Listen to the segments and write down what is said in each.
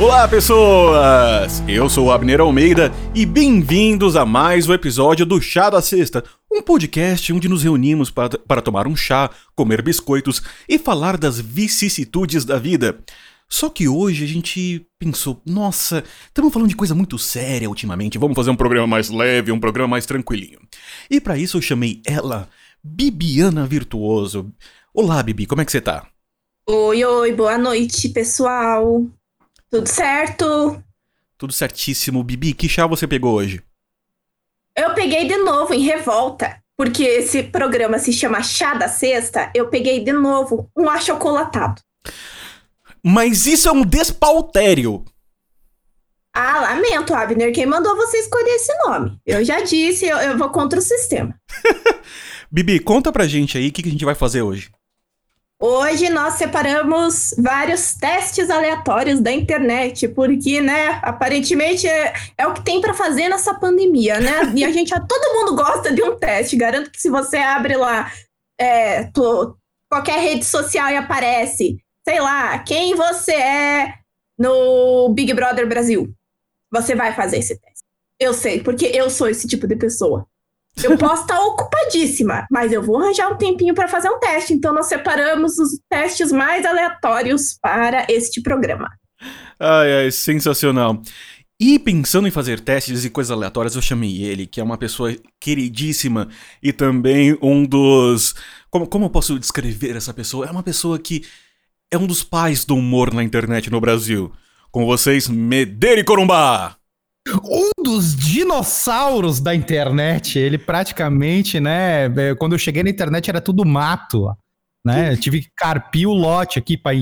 Olá, pessoas! Eu sou o Abner Almeida e bem-vindos a mais um episódio do Chá da Sexta, um podcast onde nos reunimos para, para tomar um chá, comer biscoitos e falar das vicissitudes da vida. Só que hoje a gente pensou, nossa, estamos falando de coisa muito séria ultimamente, vamos fazer um programa mais leve, um programa mais tranquilinho. E para isso eu chamei ela, Bibiana Virtuoso. Olá, Bibi, como é que você tá? Oi, oi, boa noite, pessoal. Tudo certo? Tudo certíssimo. Bibi, que chá você pegou hoje? Eu peguei de novo em revolta, porque esse programa se chama Chá da Sexta. Eu peguei de novo um achocolatado. Mas isso é um despautério. Ah, lamento, Abner. Quem mandou você escolher esse nome? Eu já disse, eu, eu vou contra o sistema. Bibi, conta pra gente aí o que, que a gente vai fazer hoje. Hoje nós separamos vários testes aleatórios da internet, porque, né, aparentemente é, é o que tem para fazer nessa pandemia, né? E a gente, todo mundo gosta de um teste. Garanto que se você abre lá é, tu, qualquer rede social e aparece, sei lá, quem você é no Big Brother Brasil, você vai fazer esse teste. Eu sei, porque eu sou esse tipo de pessoa. Eu posso estar ocupadíssima, mas eu vou arranjar um tempinho para fazer um teste. Então, nós separamos os testes mais aleatórios para este programa. Ai, ai, sensacional. E pensando em fazer testes e coisas aleatórias, eu chamei ele, que é uma pessoa queridíssima e também um dos. Como, como eu posso descrever essa pessoa? É uma pessoa que é um dos pais do humor na internet no Brasil. Com vocês, Mederi Corumbá! Um dos dinossauros da internet. Ele praticamente, né? é, Quando eu cheguei na internet era tudo mato. Né? Eu tive que carpir o lote aqui para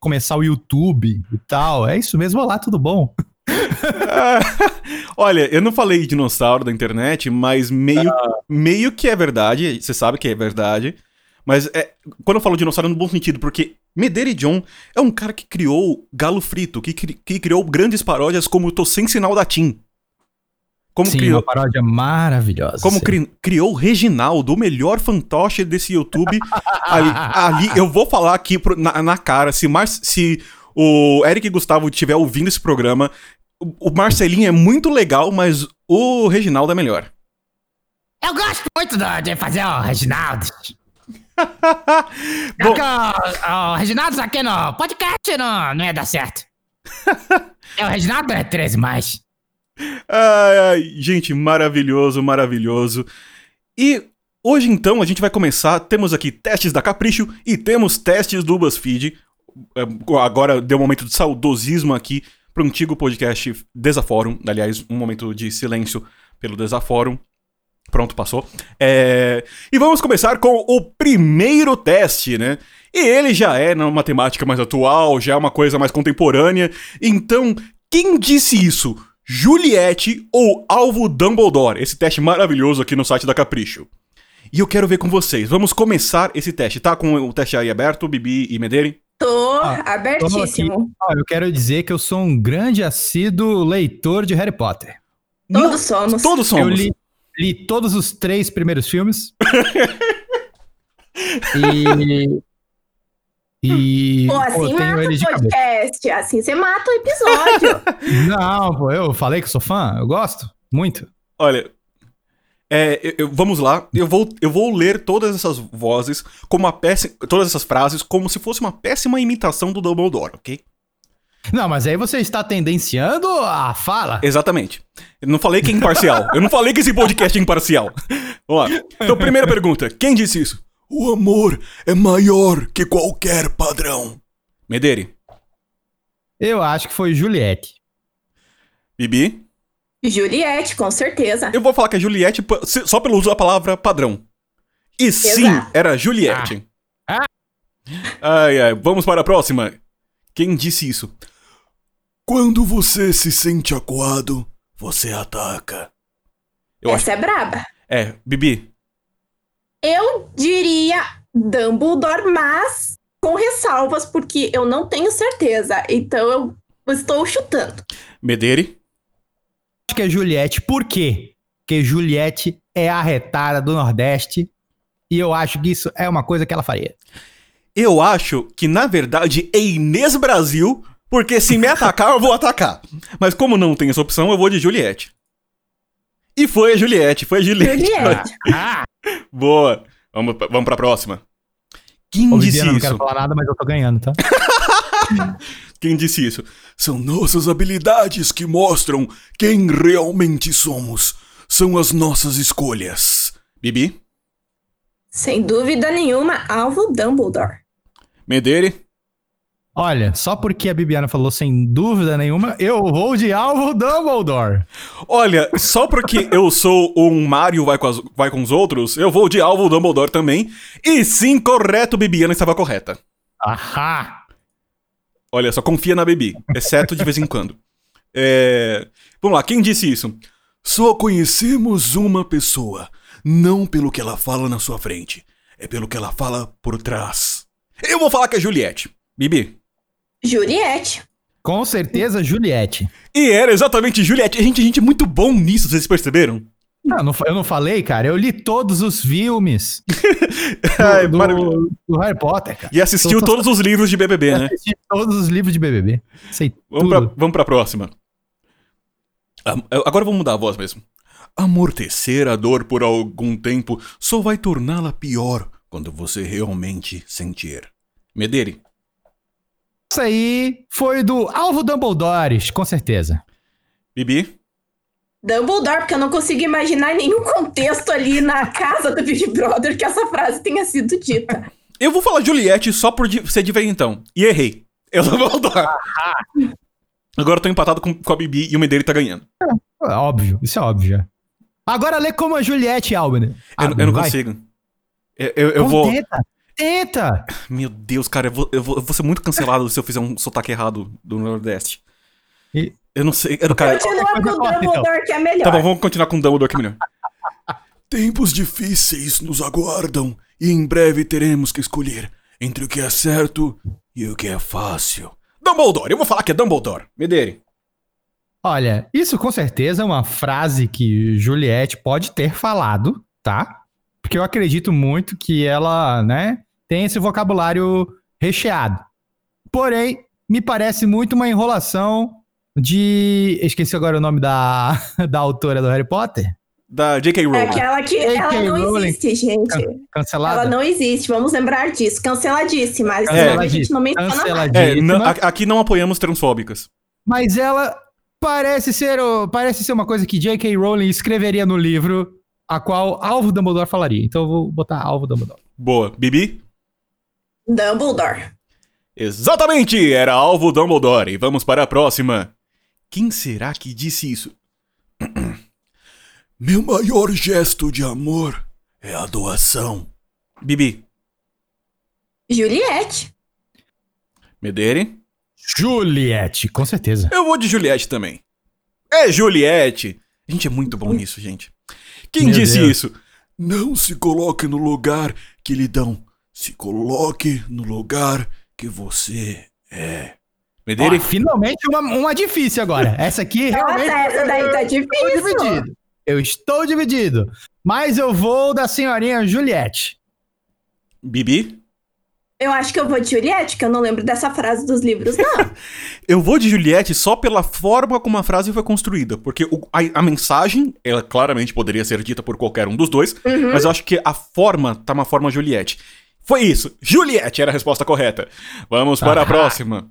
começar o YouTube e tal. É isso mesmo, olá, tudo bom? Olha, eu não falei dinossauro da internet, mas meio, meio que é verdade. Você sabe que é verdade. Mas é, quando eu falo dinossauro é no bom sentido, porque Medeiros John é um cara que criou Galo Frito, que, cri- que criou grandes paródias como Tô Sem Sinal da Tim. Como Sim, criou, uma paródia maravilhosa. como cri- criou o Reginaldo, o melhor fantoche desse YouTube. ali, ali, eu vou falar aqui pro- na, na cara, se, Mar, se o Eric Gustavo estiver ouvindo esse programa, o, o Marcelinho é muito legal, mas o Reginaldo é melhor. Eu gosto muito do- de fazer o Reginaldo. Bom, o, o Reginaldo aqui no podcast não, não ia dar certo. é o Reginaldo é 13 mais. Ai, ai, gente, maravilhoso, maravilhoso. E hoje então a gente vai começar. Temos aqui testes da Capricho e temos testes do BuzzFeed. É, Agora deu um momento de saudosismo aqui pro antigo podcast Desaforum. Aliás, um momento de silêncio pelo Desaforum. Pronto, passou. É, E vamos começar com o primeiro teste, né? E ele já é numa temática mais atual, já é uma coisa mais contemporânea. Então, quem disse isso? Juliette ou Alvo Dumbledore? Esse teste maravilhoso aqui no site da Capricho. E eu quero ver com vocês. Vamos começar esse teste. Tá com o teste aí aberto, Bibi e Medeiros? Tô Ah, abertíssimo. Ó, eu quero dizer que eu sou um grande assíduo leitor de Harry Potter. Todos somos. Todos somos. Eu li, li todos os três primeiros filmes. e. E. Pô, pô, assim tenho mata o cabeça. podcast. Assim você mata o episódio. Não, pô, eu falei que sou fã, eu gosto muito. Olha, é, eu- eu- vamos lá. Eu vou, eu vou ler todas essas vozes como uma péssima, todas essas frases como se fosse uma péssima imitação do Dumbledore, ok? Não, mas aí você está tendenciando a fala. Exatamente. Eu não falei que é imparcial. Eu não falei que esse podcast é imparcial. Vamos lá. Então, primeira pergunta. Quem disse isso? O amor é maior que qualquer padrão. Mederi. Eu acho que foi Juliette. Bibi. Juliette, com certeza. Eu vou falar que é Juliette só pelo uso da palavra padrão. E sim, Exato. era Juliette. Ah. Ai, ai. Vamos para a próxima. Quem disse isso? Quando você se sente acuado, você ataca. Eu acho. Essa é braba. É, Bibi. Eu diria Dumbledore, mas com ressalvas, porque eu não tenho certeza. Então eu estou chutando. Mederi. Acho que é Juliette. Por quê? Porque Juliette é a retada do Nordeste. E eu acho que isso é uma coisa que ela faria. Eu acho que, na verdade, é Inês Brasil, Porque se me atacar, eu vou atacar. Mas como não tem essa opção, eu vou de Juliette. E foi a Juliette, foi a Juliette. Juliette. Boa. Vamos, pra- vamos pra próxima. Quem Ô, disse Viviana, não quero isso? falar nada, mas eu tô ganhando, tá? Quem disse isso? São nossas habilidades que mostram quem realmente somos. São as nossas escolhas. Bibi? Sem dúvida nenhuma, alvo Dumbledore. Medere? Olha, só porque a Bibiana falou sem dúvida nenhuma, eu vou de alvo Dumbledore. Olha, só porque eu sou um Mario vai com, as- vai com os outros, eu vou de alvo Dumbledore também. E sim, correto, Bibiana estava correta. Ahá! Olha, só confia na Bibi, exceto de vez em quando. É... Vamos lá, quem disse isso? Só conhecemos uma pessoa, não pelo que ela fala na sua frente, é pelo que ela fala por trás. Eu vou falar que é Juliette. Bibi. Juliette. Com certeza, Juliette. E era exatamente Juliette. Gente, a gente é muito bom nisso, vocês perceberam? Não, não, eu não falei, cara. Eu li todos os filmes Ai, do, maravilhoso. do Harry Potter, cara. E assistiu todos os livros de BBB, né? Assisti todos os livros de BBB. Sei Vamos pra, tudo. vamos pra próxima. Agora vamos mudar a voz mesmo. Amortecer a dor por algum tempo só vai torná-la pior quando você realmente sentir. Medere. Isso aí foi do Alvo Dumbledore, com certeza. Bibi. Dumbledore, porque eu não consigo imaginar nenhum contexto ali na casa do Big Brother que essa frase tenha sido dita. Eu vou falar Juliette só por ser diferentão. E errei. Eu não vou dar. Agora eu tô empatado com, com a Bibi e o Medere tá ganhando. É óbvio, isso é óbvio. já. Agora lê como a Juliette Albany. Eu, eu não consigo. Eu, eu- eu vou. Tenta, tenta. Meu Deus, cara, eu vou, eu, vou, eu vou ser muito cancelado se eu fizer um sotaque errado do Nordeste. E- Eu não sei. Eu, cara, Continua com o corta, então. Dumbledore, que é melhor. Tá bom, vamos continuar com o Dumbledore aqui melhor. Tempos difíceis nos aguardam e em breve teremos que escolher entre o que é certo e o que é fácil. Dumbledore, eu vou falar que é Dumbledore. Medere. Olha, isso com certeza é uma frase que Juliette pode ter falado, tá? Porque eu acredito muito que ela, né, tem esse vocabulário recheado. Porém, me parece muito uma enrolação de. Esqueci agora o nome da, da autora do Harry Potter. Da J.K. É Rowling. aquela que ela não Rowling. existe, gente. Can- Cancelada? Ela não existe, vamos lembrar disso. Canceladíssima. Mas É. a gente não menciona mais. É, Canceladíssima. não- aqui não apoiamos transfóbicas. Mas ela parece ser, o- parece ser uma coisa que J.K. Rowling escreveria no livro, a qual Alvo Dumbledore falaria. Então eu vou botar Alvo Dumbledore. Boa. Bibi? Dumbledore. Exatamente! Era alvo Dumbledore. E vamos para a próxima. Quem será que disse isso? Meu maior gesto de amor é a doação. Bibi. Juliette. Medere. Juliette, com certeza. Eu vou de Juliette também. É Juliette! A gente é muito bom nisso, gente. Quem Meu disse Deus. isso? Não se coloque no lugar que lhe dão. Se coloque no lugar que você é. Medere? Ó, finalmente uma, uma difícil agora. Essa aqui Nossa, realmente. essa daí tá eu estou difícil. dividido. Eu estou dividido. Mas eu vou da senhorinha Juliette. Bibi? Eu acho que eu vou de Juliette, que eu não lembro dessa frase dos livros, não. Eu vou de Juliette só pela forma como a frase foi construída. Porque o- a, a mensagem, ela claramente poderia ser dita por qualquer um dos dois, Uhum. mas eu acho que a forma tá uma forma Juliette. Foi isso. Juliette era a resposta correta. Vamos para a Ahá. próxima.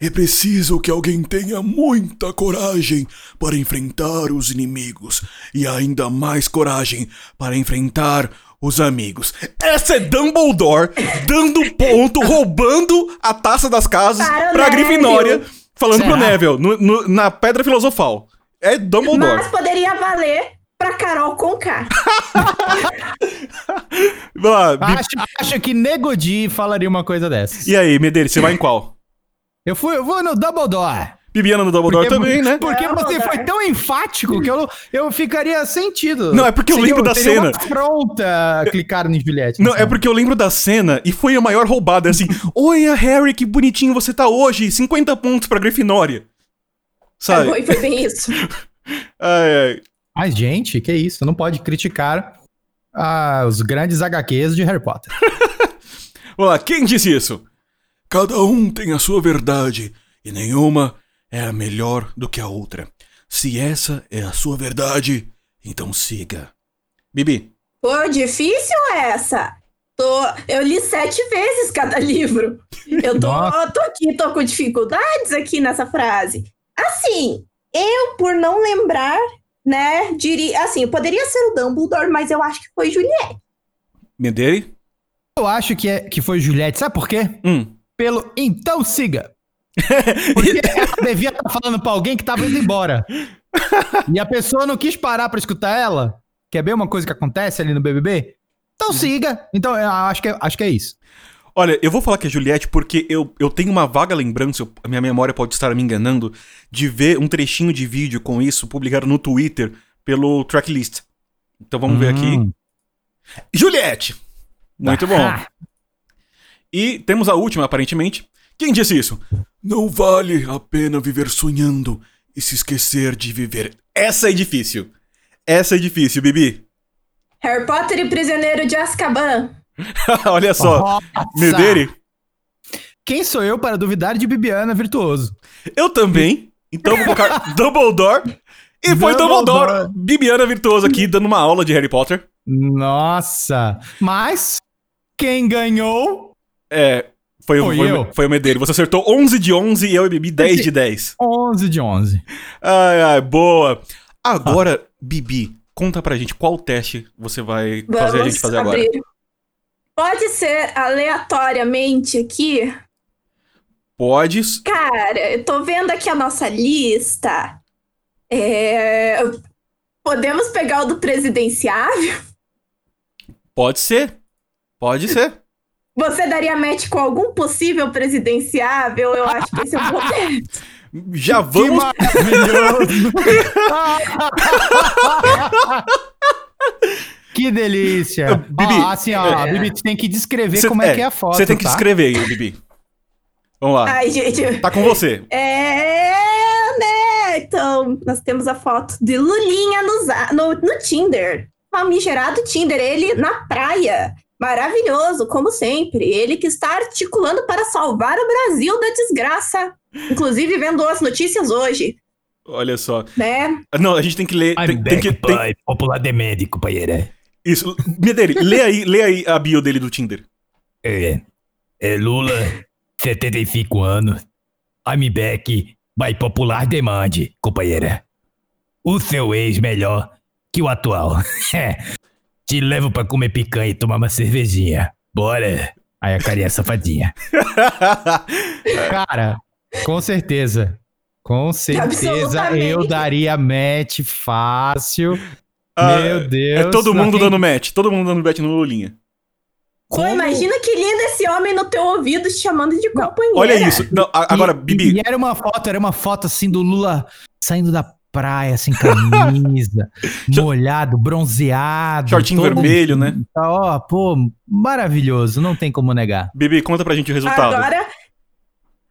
É preciso que alguém tenha muita coragem para enfrentar os inimigos e ainda mais coragem para enfrentar os amigos. Essa é Dumbledore dando ponto, roubando a taça das casas Para pra Neville. Grifinória, falando pro Será? Neville, no- no- na Pedra Filosofal. É Dumbledore. Mas poderia valer pra Carol Conká. Acho, acho que Negodi falaria uma coisa dessas. E aí, Medeiros, você vai em qual? Eu, fui, eu vou no Dumbledore. Bibiana no Dumbledore também, né? Porque É, você foi tão enfático que eu, eu ficaria sentido. Não, é porque eu lembro da cena. afronta clicar em Juliette. Não, nessa é porque eu lembro da cena e foi a maior roubada, assim. Oi, Harry, que bonitinho você tá hoje. 50 pontos pra Grifinória. Sabe? Foi, foi bem isso. Ai, ai. Mas, gente, que isso? Não pode criticar ah, os grandes HQs de Harry Potter. Vamos lá, quem disse isso? Cada um tem a sua verdade e nenhuma é a melhor do que a outra. Se essa é a sua verdade, então siga. Bibi, Pô, difícil essa. Tô, eu li sete vezes cada livro. Eu tô, Nossa. tô aqui, tô com dificuldades aqui nessa frase. Assim, eu, por não lembrar, né, diria. Assim, poderia ser o Dumbledore, mas eu acho que foi Juliette. Mederi? Eu acho que, é, que foi Juliette. Sabe por quê? Hum. Pelo então siga. Porque ela devia estar falando pra alguém que tava indo embora. E a pessoa não quis parar pra escutar ela. Quer ver uma coisa que acontece ali no BBB? Então siga. Então eu acho que, é- acho que é isso. Olha, eu vou falar que é Juliette porque eu, eu tenho uma vaga lembrança, eu- a minha memória pode estar me enganando, de ver um trechinho de vídeo com isso publicado no Twitter pelo tracklist. Então vamos ver aqui. Hum. Juliette! Muito bom. Ah, E temos a última, aparentemente. Quem disse isso? Não vale a pena viver sonhando e se esquecer de viver. Essa é difícil. Essa é difícil, Bibi. Harry Potter e Prisioneiro de Azkaban. Olha só. nossa. Mederi. Quem sou eu para duvidar de Bibiana Virtuoso? Eu também. Então vou colocar Dumbledore. E foi Dumbledore. Dumbledore. Bibiana Virtuoso aqui, dando uma aula de Harry Potter. Nossa. Mas quem ganhou? É. Foi, Foi foi, eu. foi o Medeiros. Você acertou 11 de 11 e eu e Bibi 10 de 10. 11 de 11. Ai, ai, boa. Agora, Bibi, conta pra gente qual teste você vai fazer a gente fazer agora. Pode ser aleatoriamente aqui. Pode. Cara, eu tô vendo aqui a nossa lista. É, Podemos pegar o do presidenciável? Pode ser. Pode ser. Você daria match com algum possível presidenciável? Eu acho que esse é o momento. Já vamos. maravilhoso! que delícia! Bibi, Ó, assim, ó, é. Bibi, tu tem que descrever Cê- como é, que é a foto. Você tem que tá? descrever aí, Bibi. Vamos lá. Ai, gente. Tá com você. É, né? Então, nós temos a foto de Lulinha no, no, no Tinder. Famigerado Tinder, ele na praia. Maravilhoso, como sempre. Ele que está articulando para salvar o Brasil da desgraça. Inclusive, vendo as notícias hoje, Olha só. né? Não, a gente tem que ler. Tem, tem que. tem- pai. Popular de médico, companheira. Isso. Medeiros, lê aí, lê aí a bio dele do Tinder. É, é Lula, 75 anos. I'm back by popular demand, companheira. O seu ex melhor que o atual. Te levo pra comer picanha e tomar uma cervejinha. Bora. Aí a carinha safadinha. Cara, com certeza. Com certeza eu daria match fácil. Ah, Meu Deus. É todo mundo Quem- dando match. Todo mundo dando match no Lulinha. Pô, imagina que lindo esse homem no teu ouvido te chamando de companheira. Olha isso. Não, agora, E- Bibi. E era uma foto, era uma foto assim do Lula saindo da praia, sem camisa, molhado, bronzeado. Shortinho vermelho, né? Ó, pô, maravilhoso, não tem como negar. Bibi, conta pra gente o resultado. Agora,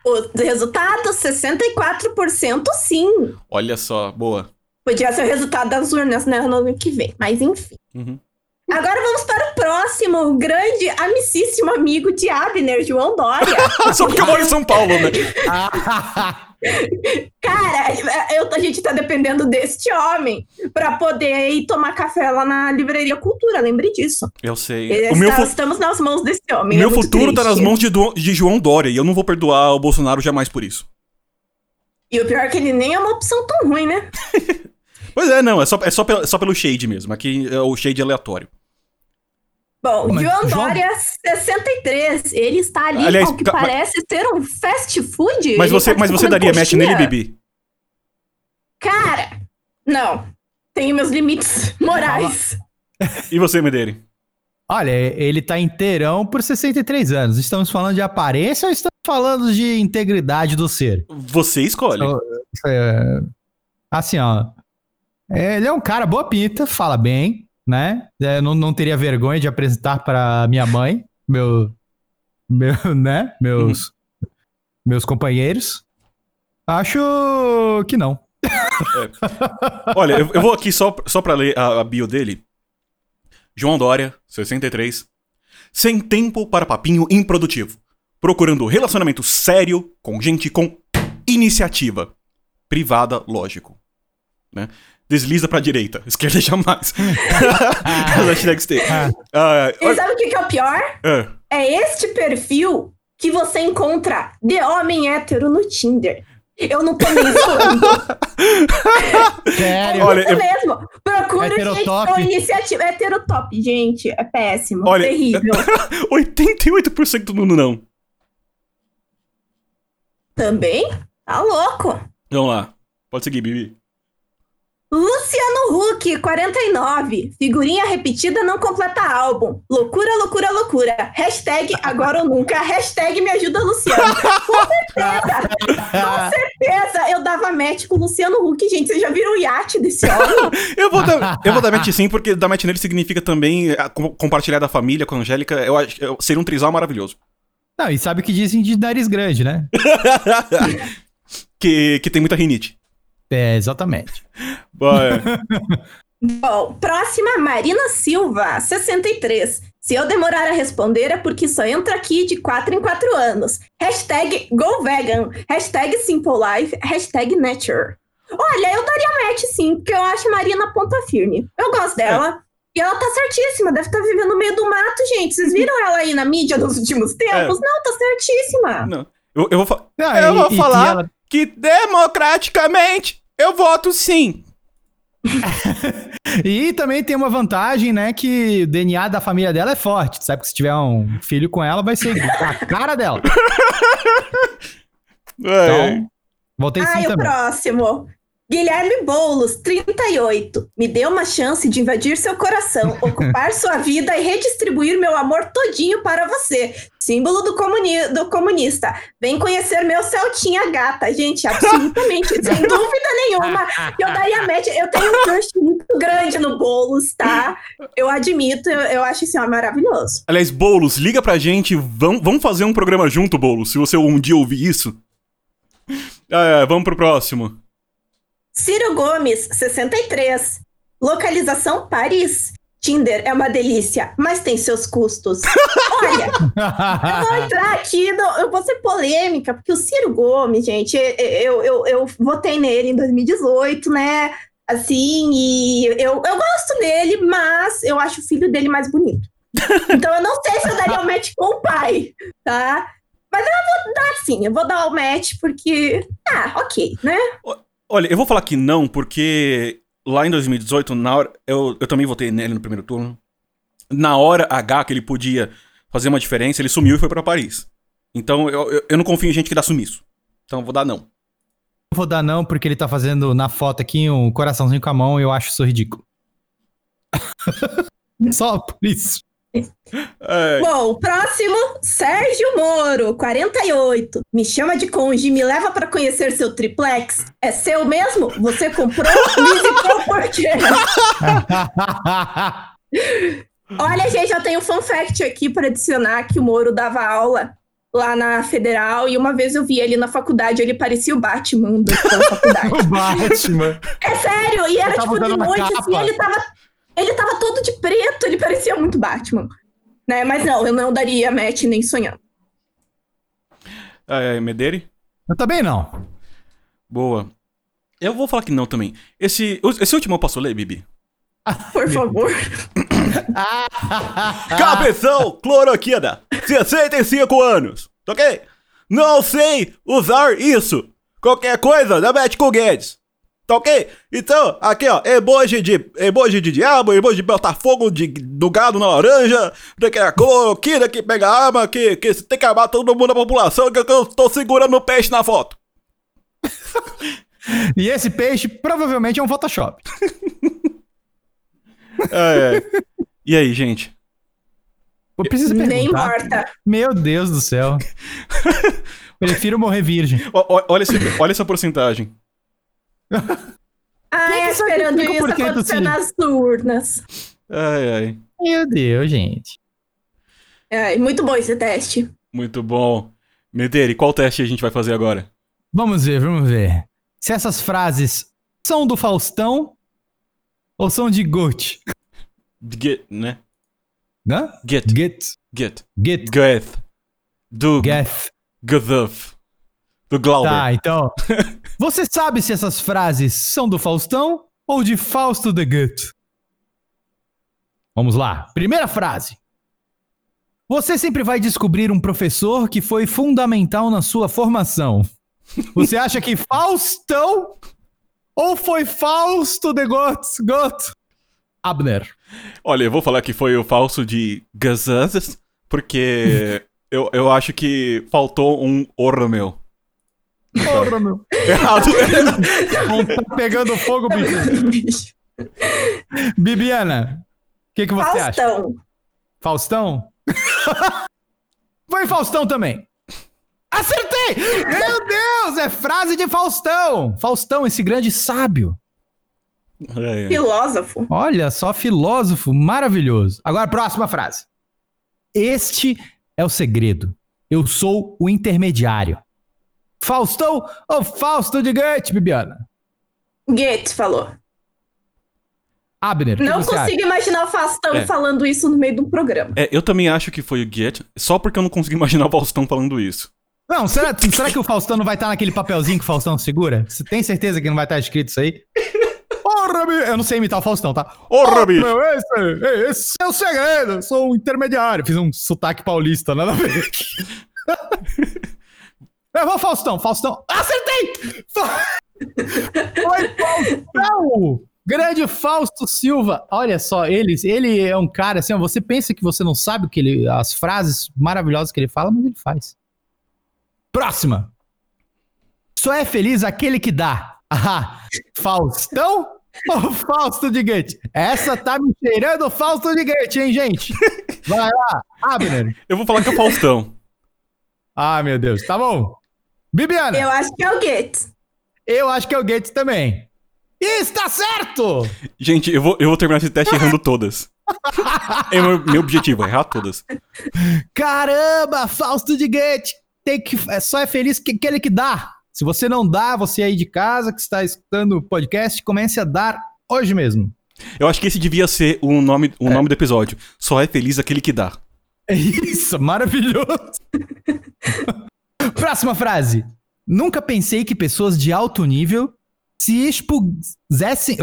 o resultado, 64% sim. Olha só, boa. Podia ser o resultado das urnas, né, no ano que vem. Mas enfim. Uhum. Agora vamos para o próximo, o grande, amicíssimo amigo de Abner, João Dória. Só porque eu moro em São Paulo, né? Cara, eu, a gente tá dependendo deste homem para poder ir tomar café lá na Livraria Cultura, lembre disso. Eu sei. Está- O meu, fu- Estamos nas mãos desse homem. meu é futuro tá nas triste. mãos de, Do- de João Dória e eu não vou perdoar o Bolsonaro jamais por isso. E o pior é que ele nem é uma opção tão ruim, né? Pois é, não, é só, é só, pelo, só pelo shade mesmo. Aqui é o shade aleatório. Bom, Mas João Dória, 63. Ele está ali Aliás, ao que ca- mas- parece ser um fast food. Mas Ele você, tá mas você daria match nele, Bibi? Cara, não. Tenho meus limites morais. E você, Medeire? Olha, ele tá inteirão por 63 anos. Estamos falando de aparência ou estamos falando de integridade do ser? Você escolhe. Então, É, assim, ó. Ele é um cara boa pinta, fala bem, né? É, não, não teria vergonha de apresentar para minha mãe, meu, meu, né? Meus, meus companheiros. Acho que não. Olha, eu, eu vou aqui só, só pra ler a, a bio dele. João Dória, 63. Sem tempo para papinho improdutivo. procurando relacionamento sério com gente com iniciativa. Privada, lógico. Né? Desliza pra direita, esquerda jamais. As hashtags têm. Ah, E sabe o que, que é o pior? é. É este perfil que você encontra de homem hétero no Tinder. Eu não tô nem zoando. Sério. É Olha, isso eu- mesmo. Procura gente com iniciativa. Heterotop, gente. É péssimo. Olha, terrível. 88% do mundo não. Também? Tá louco. Vamos lá. Pode seguir, Bibi. Luciano Huck, 49. Figurinha repetida não completa álbum. Loucura, loucura, loucura. Hashtag agora ou nunca. Hashtag me ajuda, Luciano. Com certeza. Com certeza eu dava match com o Luciano Huck, gente. Vocês já viram o iate desse homem? Eu vou dar, eu vou dar match sim, porque dar match nele significa também ah, com- compartilhar da família com a Angélica. Eu acho eu- seria um trisal maravilhoso. Não, e sabe o que dizem de nariz grande, né? que, que tem muita rinite. É, exatamente. Vai. Bom, próxima, Marina Silva, 63. Se eu demorar a responder é porque só entra aqui de 4 em 4 anos. Hashtag GoVegan. Hashtag Simple Life. Hashtag Nature. Olha, eu daria match sim, porque eu acho Marina ponta firme. Eu gosto dela. E ela tá certíssima, deve estar vivendo no meio do mato, gente. Vocês viram ela aí na mídia nos últimos tempos? Não, tá certíssima. Não. Eu, eu vou, fa- Não, eu e- vou e- falar ela- que democraticamente eu voto sim. E também tem uma vantagem, né? Que o DNA da família dela é forte. Sabe que se tiver um filho com ela, vai ser a cara dela. É. Então, voltei sim Ai, o também. próximo. Guilherme Boulos, 38. Me dê uma chance de invadir seu coração, ocupar sua vida e redistribuir meu amor todinho para você. Símbolo do, comuni do comunista. Vem conhecer meu Celtinha gata. Gente, absolutamente, sem dúvida nenhuma. Eu daria match. Eu tenho um crush muito grande no Boulos, tá? Eu admito, eu, eu acho esse homem maravilhoso. Aliás, Boulos, liga pra gente. Vamos, vamos fazer um programa junto, Boulos, se você um dia ouvir isso. É, vamos pro próximo. Ciro Gomes, 63. Localização Paris. Tinder é uma delícia, mas tem seus custos. Olha, eu vou entrar aqui, no- eu vou ser polêmica, porque o Ciro Gomes, gente, eu, eu, eu votei nele em 2018, né? Assim, e eu, eu gosto dele, mas eu acho o filho dele mais bonito. Então eu não sei se eu daria o match com o pai, tá? Mas eu vou dar sim, eu vou dar o match porque. Ah, ok, né? Olha, eu vou falar que não, porque lá em 2018, na hora. Eu, eu também votei nele no primeiro turno. Na hora H que ele podia fazer uma diferença, ele sumiu e foi pra Paris. Então eu, eu, eu não confio em gente que dá sumiço. Então vou dar. Não vou dar não, porque ele tá fazendo na foto aqui um coraçãozinho com a mão e eu acho isso ridículo. Só por isso. É, Bom, próximo, Sérgio Moro, 48. Me chama de conge, me leva pra conhecer seu triplex. É seu mesmo? Você comprou? Visitou por quê? Olha, gente, eu tenho um fun fact aqui pra adicionar que o Moro dava aula lá na Federal e uma vez eu vi ele na faculdade, ele parecia o Batman da faculdade. o Batman. É sério, e era tipo de noite, assim, ele tava, ele tava todo de preto, ele parecia muito Batman. Né? Mas não, eu não daria match nem sonhando. é, Mederi? Eu também não. Boa. Eu vou falar que não também. Esse, esse último eu posso ler, Bibi? Por favor. Cabeção cloroquina, 65 anos, tá ok? Não sei usar isso. Qualquer coisa, dá match com o Guedes. Tá ok? Então, aqui ó, emoji de, emoji de diabo, emoji de Botafogo de, do gado na laranja, que é cloroquina que pega arma, que, que tem que armar todo mundo da população, que eu tô segurando o peixe na foto. E esse peixe provavelmente é um Photoshop. É, é. E aí, gente? Eu preciso Nem perguntar. morta. Meu Deus do céu. Prefiro morrer virgem. Ó, olha, esse, olha essa porcentagem. Ai, que esperando 75% isso acontecer sim? nas urnas. Ai, ai. Meu Deus, gente. Ai, muito bom esse teste. Muito bom. Mederi, qual teste a gente vai fazer agora? Vamos ver, vamos ver. Se essas frases são do Faustão ou são de Goethe? Get, né? Né? Get, Get. get, Get. get. Do Geth. Gazuf. Do Glauber. Tá, então. Você sabe se essas frases são do Faustão ou de Fausto de Goethe? Vamos lá. Primeira frase. Você sempre vai descobrir um professor que foi fundamental na sua formação. Você acha que Faustão ou foi Fausto de Goethe? Goethe? Abner. Olha, eu vou falar que foi o falso de Gazuz, porque eu, eu acho que faltou um orra meu. Porra, meu. Errado. Não tá pegando fogo, bicho. Bibiana, o que, que você acha? Faustão. Faustão? Foi Faustão também. Acertei! Meu Deus, é frase de Faustão. Faustão, esse grande sábio. É, é. Filósofo. Olha só, filósofo maravilhoso. Agora, próxima frase. Este é o segredo. Eu sou o intermediário. Faustão ou Fausto de Goethe, Bibiana? Goethe falou. Abner, Não consigo imaginar o Faustão É. falando isso no meio de um programa. É, eu também acho que foi o Get, só porque eu não consegui imaginar o Faustão falando isso. Não, será, será que o Faustão não vai estar naquele papelzinho que o Faustão segura? Você tem certeza que não vai estar escrito isso aí? Porra, meu- eu não sei imitar o Faustão, tá? Porra, Ô, bicho! meu, esse, esse é o segredo, eu sou um intermediário. Fiz um sotaque paulista, nada a ver. Eu vou, Faustão, Faustão. Acertei! Foi Faustão! Grande Fausto Silva. Olha só, ele, ele é um cara assim, você pensa que você não sabe o que ele, as frases maravilhosas que ele fala, mas ele faz. Próxima. Só é feliz aquele que dá. Ah, Faustão ou Fausto de Goethe? Essa tá me cheirando Fausto de Goethe, hein, gente? Vai lá, Abner. Eu vou falar que é o Faustão. Ah, meu Deus, tá bom. Bibiana, eu, Eu acho que é o Goethe. acho que é o Goethe também. E está certo! Gente, eu vou, eu vou terminar esse teste errando todas. É o meu, meu objetivo, é errar todas. Caramba, Fausto de Goethe. Tem que, é, só é feliz que aquele que dá. Se você não dá, você aí de casa que está escutando o podcast, comece a dar hoje mesmo. Eu acho que esse devia ser o nome, o nome do episódio. Só é feliz aquele que dá. É isso, maravilhoso. Próxima frase. Nunca pensei que pessoas de alto nível se expusessem.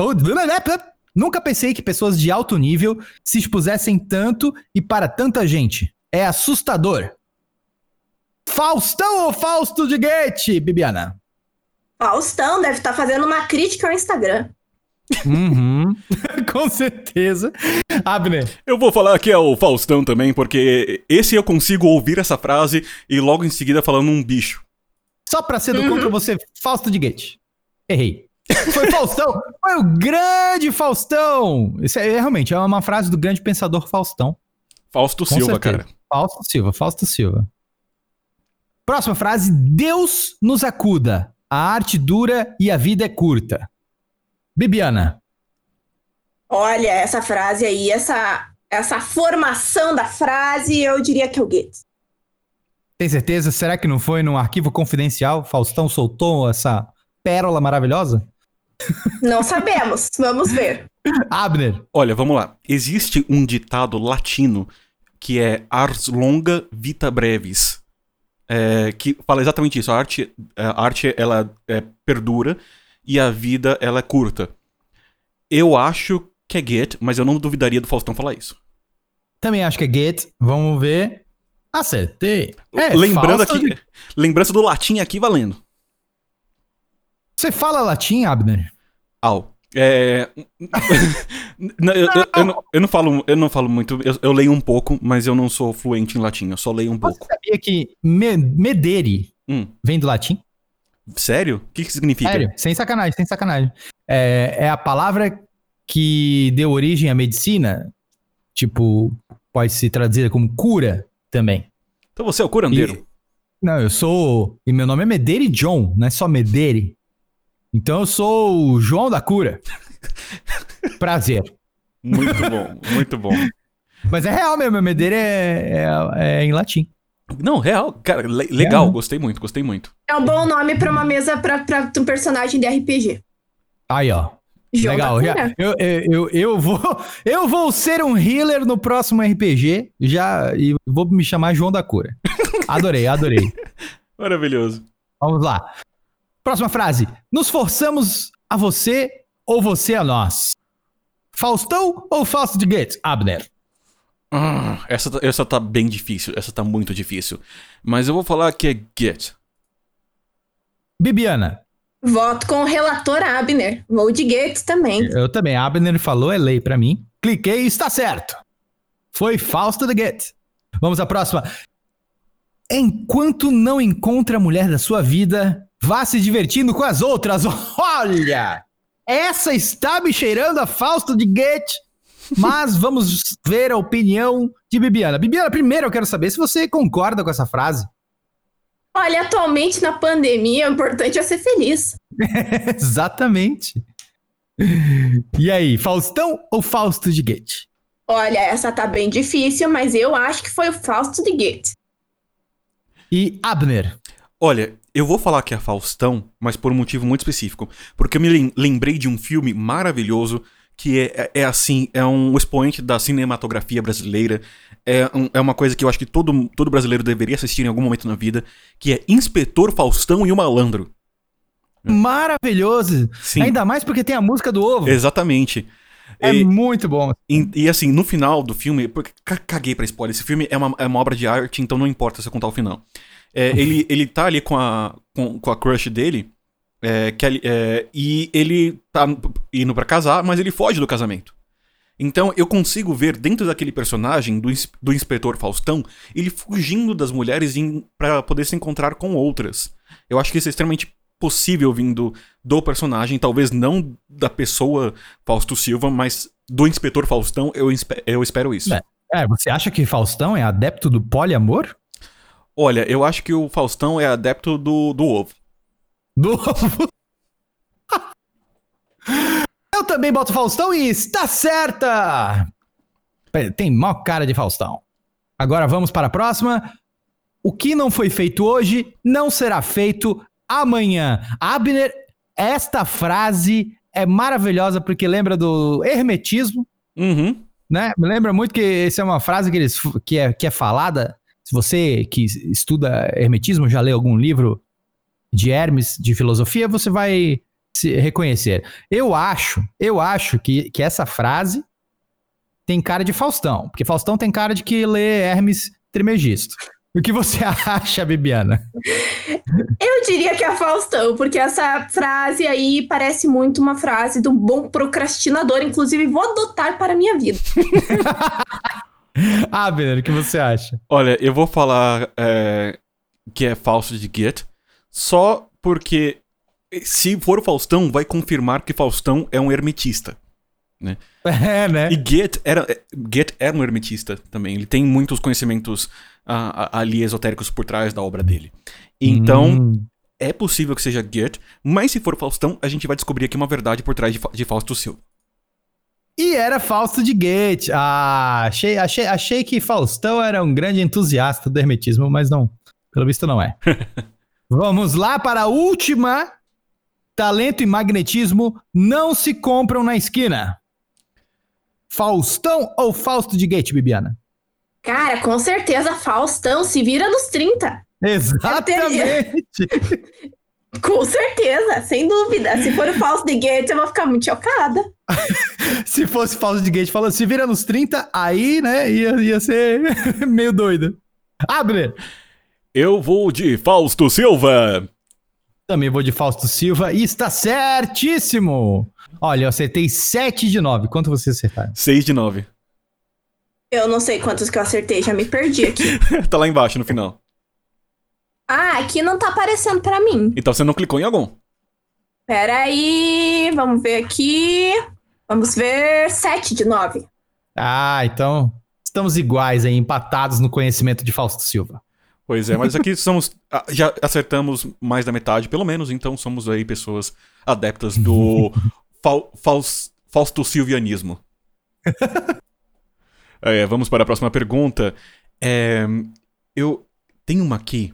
Nunca pensei que pessoas de alto nível se expusessem tanto e para tanta gente. É assustador. Faustão ou Fausto de Goethe, Bibiana? Faustão deve estar fazendo uma crítica ao Instagram. Uhum. Com certeza. Abner. Eu vou falar que é o Faustão também, porque esse eu consigo ouvir essa frase e logo em seguida falando um bicho. Só pra ser do contra você, Fausto de Goethe. Errei. Foi Faustão. Foi o grande Faustão. Isso é realmente é uma frase do grande pensador Faustão. Fausto Com Silva, certeza. cara. Fausto Silva, Fausto Silva. Próxima frase. Deus nos acuda. A arte dura e a vida é curta. Bibiana. Olha, essa frase aí, essa, essa formação da frase, eu diria que é o Goethe. Tem certeza? Será que não foi num arquivo confidencial? Faustão soltou essa pérola maravilhosa? Não sabemos, vamos ver. Abner. Olha, vamos lá. Existe um ditado latino que é ars longa vita brevis. É, que fala exatamente isso. A arte, a arte ela é, perdura e a vida ela é curta. Eu acho que é Goethe, mas eu não duvidaria do Faustão falar isso. Também acho que é Goethe. Vamos ver. Acertei. É, Lembrando aqui, de- lembrança do latim aqui valendo. Você fala latim, Abner? Au. É... Não, eu, eu- eu não, eu não falo, eu não falo muito. Eu, leio um pouco, mas eu não sou fluente em latim. Eu só leio um Você pouco. sabia que me- medere Hum, vem do latim? Sério? O que, que significa? Sério, sem sacanagem, sem sacanagem. É, é a palavra que deu origem à medicina, tipo, pode se traduzir como cura também. Então você é o curandeiro. Não, eu sou. E meu nome é Medere John, não é só Medere. Então eu sou o João da Cura. Prazer. Muito bom, muito bom. Mas é real mesmo, Medere é, é- é em latim. Não, real, cara, le- legal, né? gostei muito, gostei muito. É um bom nome pra uma mesa pra, pra um personagem de RPG. Aí, ó. Jogo Legal. já- eu, eu, eu vou, eu vou ser um healer no próximo RPG já, e vou me chamar João da Cura. Adorei, adorei. Maravilhoso. Vamos lá. Próxima frase. Nos forçamos a você ou você a nós? Faustão ou Fausto de Gates? Abner. Ah, essa, tá- essa tá bem difícil. Essa tá muito difícil. Mas eu vou falar que é Get. Bibiana. Voto com o relator Abner. Vou de Gates também. Eu também. Abner falou, é lei pra mim. Cliquei e está certo. Foi Fausto de Goethe. Vamos à próxima. Enquanto não encontra a mulher da sua vida, vá se divertindo com as outras. Olha! Essa está me cheirando a Fausto de Goethe. Mas vamos ver a opinião de Bibiana. Bibiana, primeiro eu quero saber se você concorda com essa frase. Olha, atualmente na pandemia, o importante é ser feliz. Exatamente. E aí, Faustão ou Fausto de Goethe? Olha, essa tá bem difícil, mas eu acho que foi o Fausto de Goethe. E Abner? Olha, eu vou falar que é Faustão, mas por um motivo muito específico. Porque eu me lem- lembrei de um filme maravilhoso que é, é, é assim, é um expoente da cinematografia brasileira. É, um- é uma coisa que eu acho que todo, todo brasileiro deveria assistir em algum momento na vida, que é Inspetor Faustão e o Malandro. Maravilhoso. Sim, Ainda mais porque tem a música do ovo. exatamente. É E- muito bom. E, e, assim, no final do filme, porque ca- caguei pra spoiler, esse filme é uma, é uma obra de arte, então não importa se eu contar o final. É, ele, ele tá ali com a, com, com a crush dele, é, que, é, e ele tá indo pra casar, mas ele foge do casamento. Então eu consigo ver dentro daquele personagem, do, do inspetor Faustão, ele fugindo das mulheres pra poder se encontrar com outras. Eu acho que isso é extremamente possível vindo do personagem, talvez não da pessoa Fausto Silva, mas do inspetor Faustão, eu, eu espero isso. É. É, você acha que Faustão é adepto do poliamor? Olha, eu acho que o Faustão é adepto do, do ovo. Do ovo? Eu também boto Faustão e está certa! Tem mó cara de Faustão. Agora vamos para a próxima. O que não foi feito hoje não será feito amanhã. Abner, esta frase é maravilhosa porque lembra do hermetismo, Uhum. né? Me lembra muito que essa é uma frase que, eles, que, é, que é falada. Se você que estuda hermetismo, já leu algum livro de Hermes, de filosofia, você vai se reconhecer. Eu acho, eu acho que, que essa frase tem cara de Faustão, porque Faustão tem cara de que lê Hermes Trimegisto. O que você acha, Bibiana? Eu diria que é Faustão, porque essa frase aí parece muito uma frase do bom procrastinador. Inclusive, vou adotar para a minha vida. Abner, o que você acha? Olha, eu vou falar é, que é falso de Get, só porque se for o Faustão, vai confirmar que Faustão é um hermetista. É, né? E Get era, Get era um hermetista também. Ele tem muitos conhecimentos ah, ali esotéricos por trás da obra dele. Então, Hum. é possível que seja Get, mas se for Faustão, a gente vai descobrir aqui uma verdade por trás de, de Fausto Silva. E era Fausto de Goethe. Ah, achei, achei, achei que Faustão era um grande entusiasta do hermetismo, mas não. Pelo visto não é. Vamos lá para a última. Talento e magnetismo não se compram na esquina. Faustão ou Fausto de Goethe, Bibiana? Cara, com certeza, Faustão se vira nos 30. Exatamente. Com certeza, sem dúvida. Se for o Fausto de Goethe, eu vou ficar muito chocada. se fosse Fausto de Goethe falando, se vira nos 30, aí, né, ia, ia ser meio doido. Abner. Eu vou de Fausto Silva! Também vou de Fausto Silva e está certíssimo! Olha, eu acertei 7 de 9. Quanto vocês acertaram? 6 de 9. Eu não sei quantos que eu acertei, já me perdi aqui. tá lá embaixo no final. Ah, aqui não tá aparecendo pra mim. Então você não clicou em algum. Pera aí, vamos ver aqui. Vamos ver 7 de 9. Ah, então estamos iguais aí, empatados no conhecimento de Fausto Silva. Pois é, mas aqui somos. ah, Já acertamos mais da metade, pelo menos, então somos aí pessoas adeptas do fal, faus- Fausto Silvianismo. É, vamos para a próxima pergunta. É, eu tenho uma aqui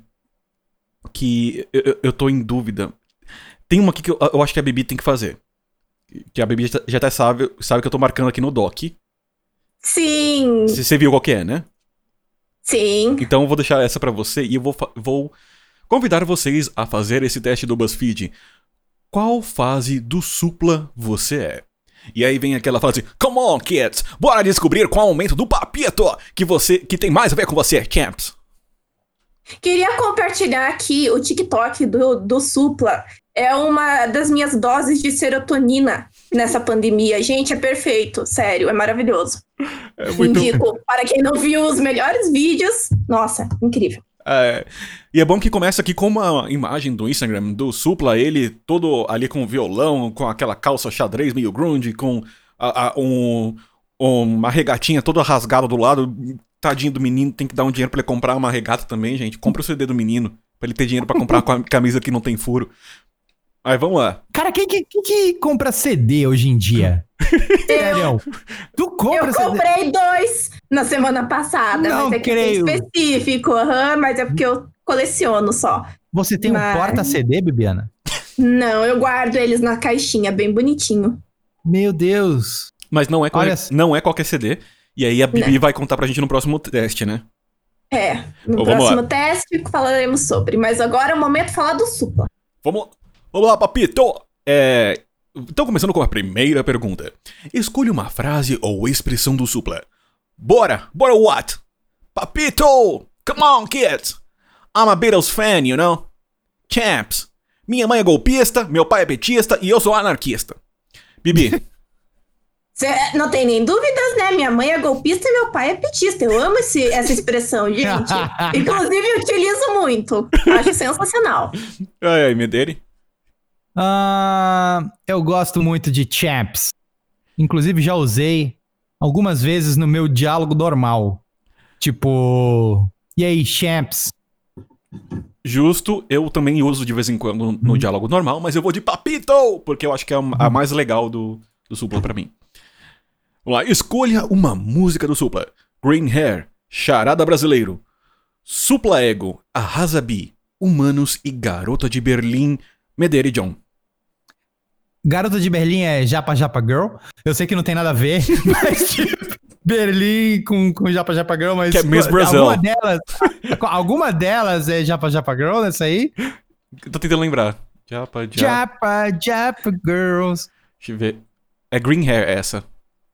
que eu, eu- tô em dúvida. Tem uma aqui que eu, eu acho que a Bibi tem que fazer. Que a Bibi já, até sabe, sabe que eu tô marcando aqui no doc. Sim, Você você viu qual que é, né? Sim. Então eu vou deixar essa pra você e eu vou, vou convidar vocês a fazer esse teste do BuzzFeed. Qual fase do supla você é? E aí vem aquela frase, Come on, kids! Bora descobrir qual aumento do papito que você que tem mais a ver com você, champs! Queria compartilhar aqui o TikTok do, do Supla. É uma das minhas doses de serotonina nessa pandemia. Gente, é perfeito. Sério, é maravilhoso. É muito. Indico para quem não viu os melhores vídeos. Nossa, incrível. É, e é bom que começa aqui com uma imagem do Instagram do Supla, ele todo ali com violão, com aquela calça xadrez meio grunge, com a- a- um- uma regatinha toda rasgada do lado. Tadinho do menino, tem que dar um dinheiro pra ele comprar uma regata também, gente. Compra o CD do menino, pra ele ter dinheiro pra comprar com a camisa que não tem furo. Aí vamos lá. Cara, quem que, quem que compra CD hoje em dia? Sério? Tu compra Eu CD? comprei dois na semana passada. Não mas é que creio. é específico, aham, mas é porque eu coleciono só. Você tem um Mas- porta-CD, Bibiana? Não, eu guardo eles na caixinha, bem bonitinho. Meu Deus. Mas não é, qual- Olha- não é qualquer CD. E aí a Bibi vai contar pra gente no próximo teste, né? É, no próximo teste falaremos sobre. Mas agora é o momento de falar do Supla. Vamos, vamos lá, papito! É, então, começando com a primeira pergunta. Escolha uma frase ou expressão do Supla. Bora! Bora what? Papito! Come on, kids! I'm a Beatles fan, you know? Champs! Minha mãe é golpista, meu pai é petista e eu sou anarquista. Bibi, Cê, não tem nem dúvidas, né? Minha mãe é golpista e meu pai é petista. Eu amo esse- essa expressão, gente. Inclusive, utilizo muito. Acho sensacional. ai, ai, Mederi. Ah, eu gosto muito de champs. Inclusive, já usei algumas vezes no meu diálogo normal. Tipo, e aí, champs? Justo, eu também uso de vez em quando no diálogo normal, mas eu vou de papito, porque eu acho que é a, a mais legal do, do Supla pra mim. Vamos lá, escolha uma música do Supla. Green Hair, Charada Brasileiro, Supla Ego, Arrasa Bi, Humanos e Garota de Berlim, Mederi John. Garota de Berlim é Japa Japa Girl. Eu sei que não tem nada a ver, mas tipo, Berlim com, com Japa Japa Girl, mas Que é Miss Brazil. alguma delas, alguma delas é Japa Japa Girl nessa aí? Tô tentando lembrar. Japa, japa. Japa Japa Girls. Deixa eu ver. É Green Hair essa.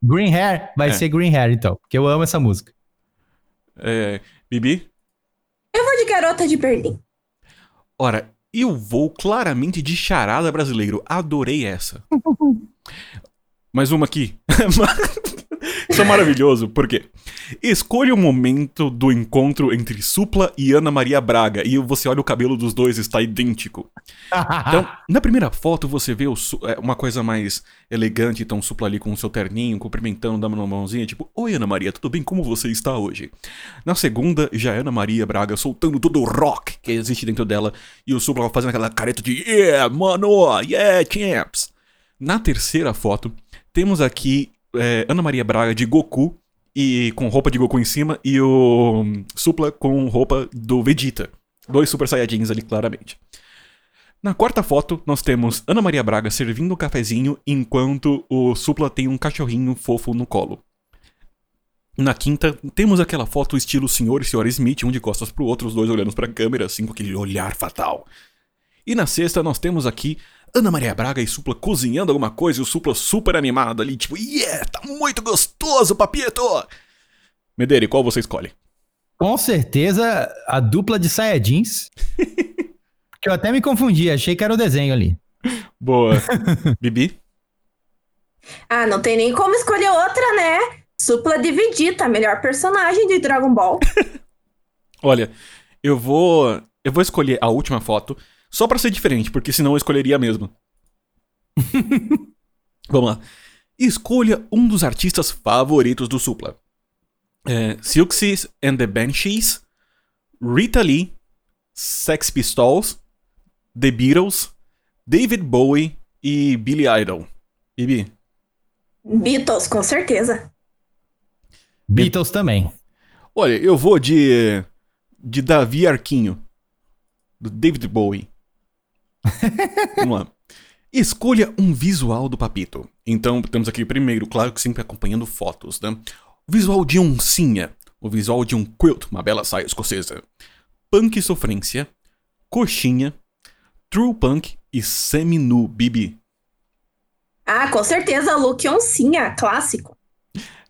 Green Hair, vai É. ser Green Hair então, porque eu amo essa música. É, Bibi? Eu vou de garota de Berlim. Ora, eu vou claramente de charada brasileiro. Adorei essa. Mais uma aqui. Isso é maravilhoso, porque escolha o momento do encontro entre Supla e Ana Maria Braga e você olha o cabelo dos dois está idêntico. Então, na primeira foto você vê o é, uma coisa mais elegante, então Supla ali com o seu terninho, cumprimentando, dando uma mãozinha, tipo, Oi Ana Maria, tudo bem? Como você está hoje? Na segunda, já é Ana Maria Braga soltando todo o rock que existe dentro dela e o Supla fazendo aquela careta de Yeah, mano, yeah, champs. Na terceira foto, temos aqui é, Ana Maria Braga de Goku e com roupa de Goku em cima e o Supla com roupa do Vegeta. Dois Super Saiyajins ali, claramente. Na quarta foto, nós temos Ana Maria Braga servindo um cafezinho enquanto o Supla tem um cachorrinho fofo no colo. Na quinta, temos aquela foto estilo Senhor e Senhora Smith, um de costas pro outro, os dois olhando pra câmera, assim, com aquele olhar fatal. E na sexta, nós temos aqui Ana Maria Braga e Supla cozinhando alguma coisa e o Supla super animado ali, tipo, yeah, tá muito gostoso, papito! Mederi, qual você escolhe? Com certeza, a dupla de Saiyajins. que eu até me confundi, achei que era o desenho ali. Boa. Bibi? Ah, não tem nem como escolher outra, né? Supla Vegeta, melhor personagem de Dragon Ball. Olha, eu vou. Eu vou escolher a última foto só pra ser diferente, porque senão eu escolheria a mesma. Vamos lá. Escolha um dos artistas favoritos do Supla. É, Silksies and the Banshees, Rita Lee, Sex Pistols, The Beatles, David Bowie e Billy Idol. Bibi, Beatles, com certeza. Beatles também. olha, eu vou de. de Davi Arquinho, do David Bowie. Vamos lá. Escolha um visual do Papito. Então, temos aqui primeiro, claro que sempre acompanhando fotos, né? O visual de oncinha. o visual de um quilt, uma bela saia escocesa. Punk sofrência, coxinha, true punk e semi-nu, Bibi. Ah, com certeza, look oncinha, clássico.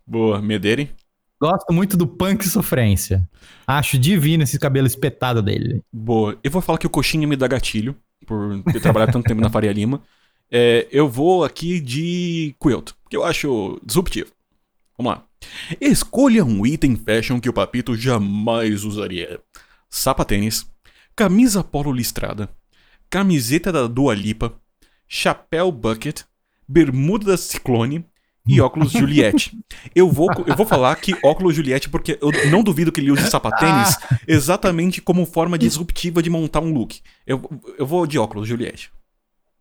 Boa, Mederi. Gosto muito do punk sofrência. Acho divino esse cabelo espetado dele. Boa. Eu vou falar que o coxinha me dá gatilho, por ter trabalhado tanto tempo na Faria Lima. É, eu vou aqui de quilt, que eu acho disruptivo. Vamos lá. Escolha um item fashion que o Papito jamais usaria. Sapatênis, camisa polo listrada, camiseta da Dua Lipa, chapéu bucket, bermuda da Ciclone e óculos Juliette. Eu vou, eu vou falar que óculos Juliette porque eu não duvido que ele use sapatênis exatamente como forma disruptiva de montar um look. Eu, eu vou de óculos Juliette.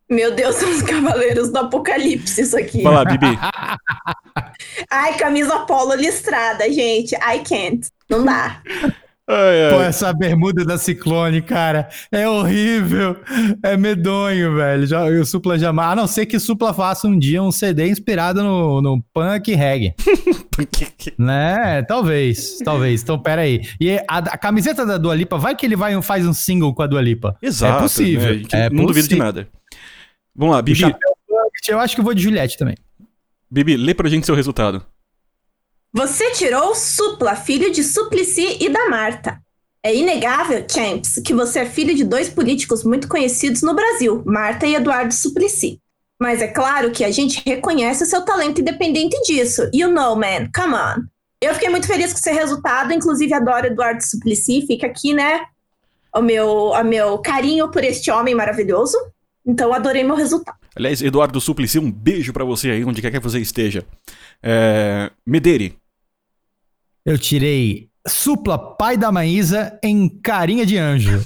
Meu Deus, são os cavaleiros do apocalipse isso aqui. Vai lá, Bibi. Ai, camisa polo listrada, gente. I can't. Não dá. Ai, Pô, ai. essa bermuda da Ciclone, cara, é horrível. É medonho, velho. Já, o Supla jamais. A não ser que o Supla faça um dia um CD inspirado no, no punk reggae. Né? Talvez, talvez. Então, pera aí. E a, a camiseta da Dua Lipa, vai que ele vai, faz um single com a Dua Lipa. Exato. É possível. né? É não duvido de possível. nada. Vamos lá, Bibi. eu acho que eu vou de Juliette também. Bibi, lê pra gente seu resultado. Você tirou Supla, filho de Suplicy e da Marta. É inegável, Champs, que você é filho de dois políticos muito conhecidos no Brasil, Marta e Eduardo Suplicy. Mas é claro que a gente reconhece o seu talento independente disso. You know, man, come on. Eu fiquei muito feliz com esse resultado, inclusive adoro Eduardo Suplicy, fica aqui, né, o meu, o meu carinho por este homem maravilhoso. Então adorei meu resultado. Aliás, Eduardo Suplicy, um beijo pra você aí, onde quer que você esteja. É... Mederi. Eu tirei Supla, pai da Maísa, em carinha de anjo.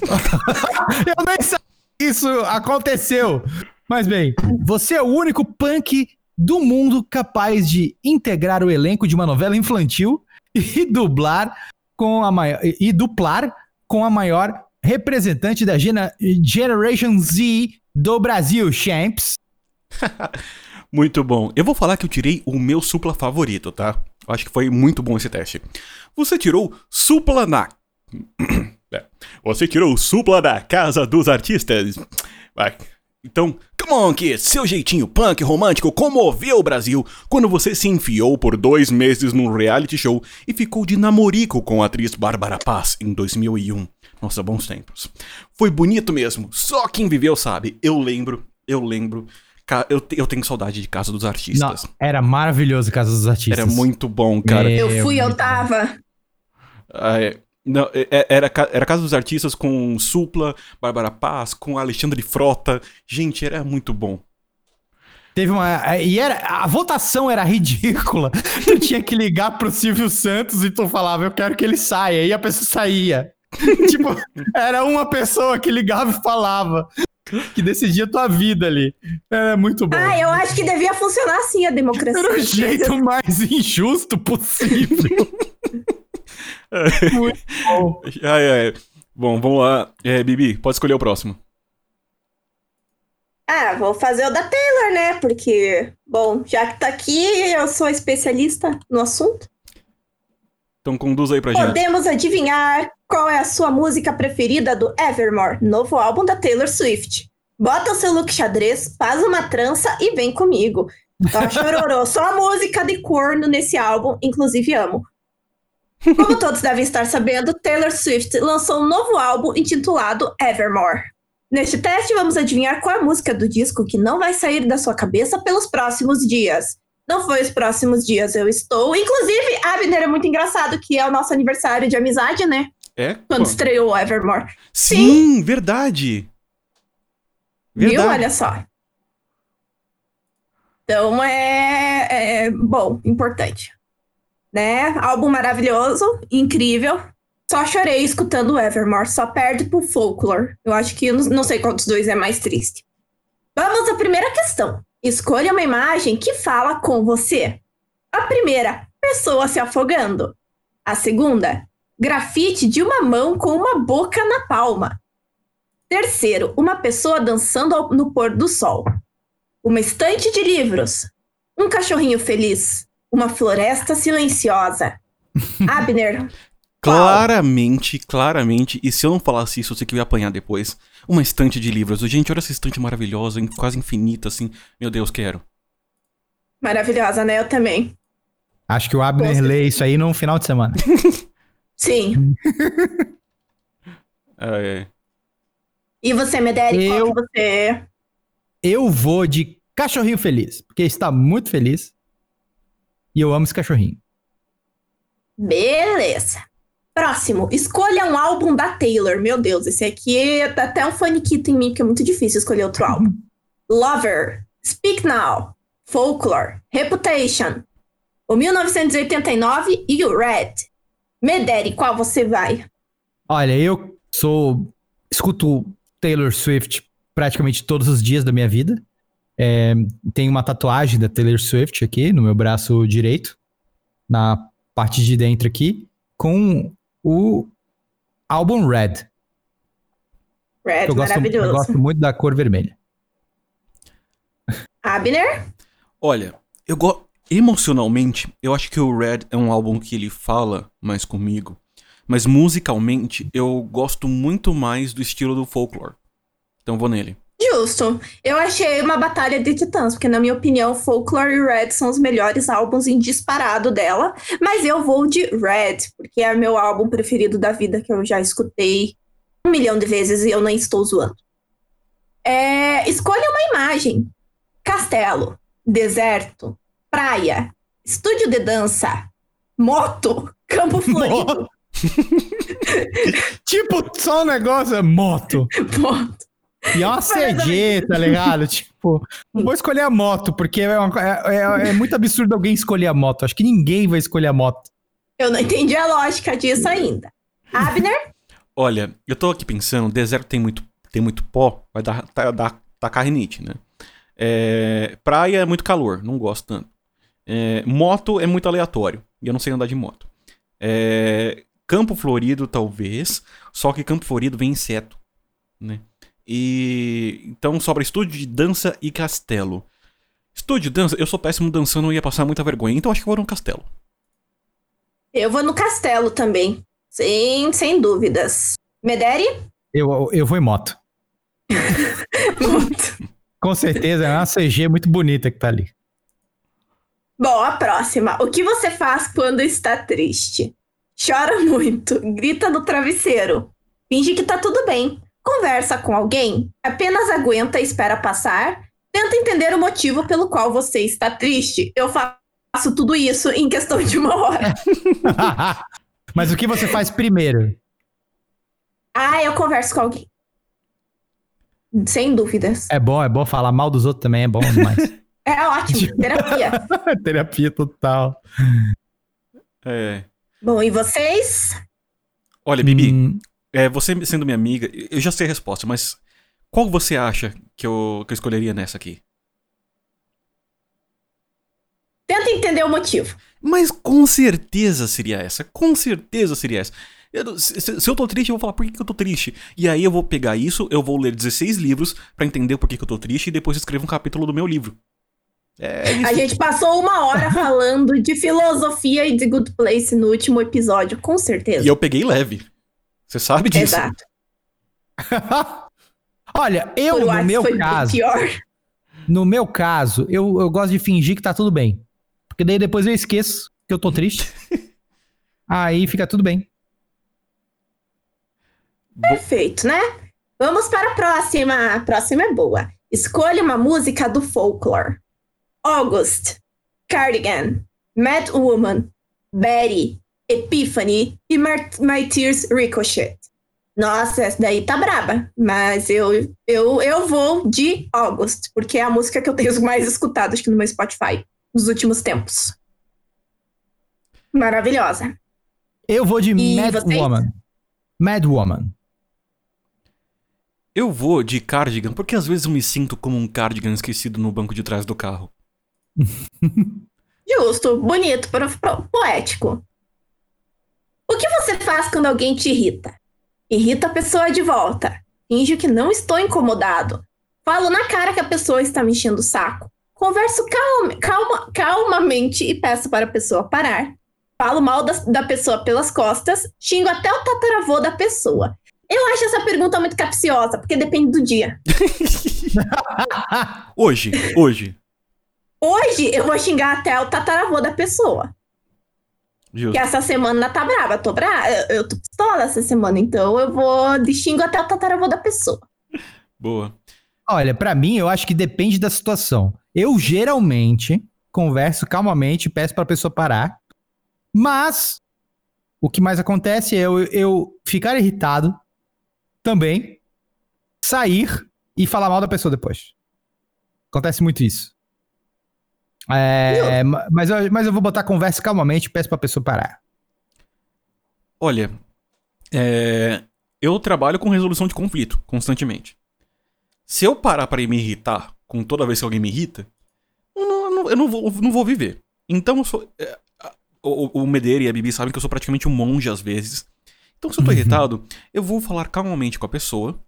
eu nem sabia que isso aconteceu. Mas bem, você é o único punk do mundo capaz de integrar o elenco de uma novela infantil e dublar com a maior e duplar com a maior representante da gena- Generation Z do Brasil, Champs. Muito bom. Eu vou falar que eu tirei o meu supla favorito, tá? Eu acho que foi muito bom esse teste. Você tirou supla na. É. Você tirou supla da Casa dos Artistas. Vai. Então, come on, kid, seu jeitinho punk romântico comoveu o Brasil quando você se enfiou por dois meses num reality show e ficou de namorico com a atriz Bárbara Paz em 2001. Nossa, bons tempos. Foi bonito mesmo, só quem viveu sabe. Eu lembro, eu lembro. Eu, eu tenho saudade de Casa dos Não, Artistas. era maravilhoso Casa dos Artistas. Era muito bom, cara. Meu Eu fui, eu tava. Ah, é. Não, é- é- era, era Casa dos Artistas com Supla, Bárbara Paz, com Alexandre Frota. Gente, era muito bom. Teve uma. E era, a votação era ridícula. Tu tinha que ligar pro Silvio Santos e tu falava, eu quero que ele saia. E a pessoa saía. tipo, era uma pessoa que ligava e falava. Que decidia a tua vida ali. Era muito bom. Ah, eu acho que devia funcionar assim a democracia. Era o jeito mais injusto possível. muito bom. Ai, ai. Bom, vamos lá. É, Bibi, pode escolher o próximo. Ah, vou fazer o da Taylor, né? Porque, bom, já que tá aqui, eu sou especialista no assunto. Então conduz aí pra gente. Podemos adivinhar qual é a sua música preferida do Evermore, novo álbum da Taylor Swift. Bota o seu look xadrez, faz uma trança e vem comigo. Tá chororô, só música de corno nesse álbum, inclusive amo. Como todos devem estar sabendo, Taylor Swift lançou um novo álbum intitulado Evermore. Neste teste, vamos adivinhar qual é a música do disco que não vai sair da sua cabeça pelos próximos dias. Não foi os próximos dias, eu estou. Inclusive, Abner é muito engraçado, que é o nosso aniversário de amizade, né? É? Quando Pô. estreou o Evermore. Sim, verdade. Viu? Verdade. Olha só. Então é, é bom, importante. Né? Álbum maravilhoso, incrível. Só chorei escutando o Evermore, só perde pro Folklore. Eu acho que não sei qual dos dois é mais triste. Vamos à primeira questão. Escolha uma imagem que fala com você. A primeira, pessoa se afogando. A segunda, grafite de uma mão com uma boca na palma. Terceiro, uma pessoa dançando no pôr do sol. Uma estante de livros. Um cachorrinho feliz. Uma floresta silenciosa. Abner. Claramente, claramente, e se eu não falasse isso, eu sei que eu ia apanhar depois. Uma estante de livros. Gente, olha essa estante maravilhosa, quase infinita, assim. Meu Deus, quero. Maravilhosa, né? Eu também. Acho que o Abner lê isso aí num final de semana. Sim. É, E você, Mederi, qual Eu- que você... Eu vou de cachorrinho feliz, porque está muito feliz. E eu amo esse cachorrinho. Beleza. Próximo. Escolha um álbum da Taylor. Meu Deus, esse aqui tá até um faniquito em mim, porque é muito difícil escolher outro álbum. Lover. Speak Now. Folklore. Reputation. O 1989 e o Red. Mederi, qual você vai? Olha, eu sou. Escuto Taylor Swift praticamente todos os dias da minha vida. É, tenho uma tatuagem da Taylor Swift aqui no meu braço direito, na parte de dentro aqui, com o álbum Red. Red, eu, gosto, eu maravilhoso. gosto muito da cor vermelha. Abner? Olha, eu gosto. Emocionalmente, eu acho que o Red é um álbum que ele fala mais comigo. Mas musicalmente, eu gosto muito mais do estilo do folklore. Então vou nele. Justo. Eu achei uma batalha de titãs, porque na minha opinião, Folklore e Red são os melhores álbuns em disparado dela. Mas eu vou de Red, porque é meu álbum preferido da vida que eu já escutei um milhão de vezes e eu nem estou zoando. É, escolha uma imagem: castelo, deserto, praia, estúdio de dança, moto, campo florido. tipo, só um negócio é moto. moto. E é uma CG, tá ligado? Tipo, não vou escolher a moto, porque é, uma- é- é- é muito absurdo alguém escolher a moto. Acho que ninguém vai escolher a moto. Eu não entendi a lógica disso ainda. Abner? Olha, eu tô aqui pensando, deserto tem muito, tem muito pó, vai dar, tá, dar tacar rinite, né? É, praia é muito calor, não gosto tanto. É, moto é muito aleatório, e eu não sei andar de moto. É, campo florido, talvez, só que campo florido vem inseto, né? E então sobra estúdio de dança e castelo. Estúdio de dança, eu sou péssimo dançando, eu ia passar muita vergonha, então acho que eu vou no castelo. Eu vou no castelo também. Sem, sem dúvidas. Mederi? Eu, eu vou em moto. Com certeza, é uma CG muito bonita que tá ali. Bom, a próxima. O que você faz quando está triste? Chora muito, grita no travesseiro, finge que tá tudo bem, conversa com alguém, apenas aguenta e espera passar, tenta entender o motivo pelo qual você está triste. Eu faço tudo isso em questão de uma hora. Mas o que você faz primeiro? Ah, eu converso com alguém. Sem dúvidas. É bom, é bom falar mal dos outros também, é bom demais. É ótimo, terapia. Terapia total. É. Bom, e vocês? Olha, Bibi, Hum, É, você sendo minha amiga, eu já sei a resposta, mas qual você acha que eu, que eu escolheria nessa aqui? Tenta entender o motivo. Mas com certeza seria essa, com certeza seria essa. Eu se, se- eu tô triste, eu vou falar por que, que eu tô triste. E aí eu vou pegar isso, eu vou ler 16 livros pra entender por que, que eu tô triste e depois escrevo um capítulo do meu livro. É isso. A gente passou uma hora falando de filosofia e de Good Place no último episódio, com certeza. E eu peguei leve. Você sabe disso. Exato. Olha, eu, no meu foi caso, pior. no meu caso, eu, eu gosto de fingir que tá tudo bem. Porque daí depois eu esqueço que eu tô triste. Aí fica tudo bem. Perfeito, né? Vamos para a próxima. A próxima é boa. Escolha uma música do folklore. August, Cardigan, Mad Woman, Betty, Epiphany e My Tears Ricochet. Nossa, essa daí tá braba. Mas eu, eu, eu vou de August, porque é a música que eu tenho mais escutado acho que no meu Spotify nos últimos tempos. Maravilhosa. Eu vou de E Mad vocês? Woman. Mad Woman. Eu vou de cardigan, porque às vezes eu me sinto como um cardigan esquecido no banco de trás do carro. Justo, bonito, pro- pro- poético. O que você faz quando alguém te irrita? Irrita a pessoa de volta. Finge que não estou incomodado. Falo na cara que a pessoa está me enchendo o saco. Converso calma, calma, calmamente e peço para a pessoa parar. falo mal da, da pessoa pelas costas, xingo até o tataravô da pessoa. Eu acho essa pergunta muito capciosa, porque depende do dia. Hoje, hoje. Hoje eu vou xingar até o tataravô da pessoa. Justo. Que essa semana tá brava, tô brava, eu, eu tô pistola essa semana, então eu vou de xingo até o tataravô da pessoa. Boa. Olha, pra mim, eu acho que depende da situação. Eu geralmente converso calmamente, peço pra pessoa parar. Mas o que mais acontece é eu, eu ficar irritado também, sair e falar mal da pessoa depois. Acontece muito isso. É, ma- mas, eu, mas eu vou botar conversa calmamente e peço pra pessoa parar. Olha, é, eu trabalho com resolução de conflito constantemente. Se eu parar pra me irritar com toda vez que alguém me irrita, eu não, eu não- vou, não vou viver. Então eu sou. é, a- o, o Medeira e a Bibi sabem que eu sou praticamente um monge às vezes. Então, se eu tô Uhum. irritado, eu vou falar calmamente com a pessoa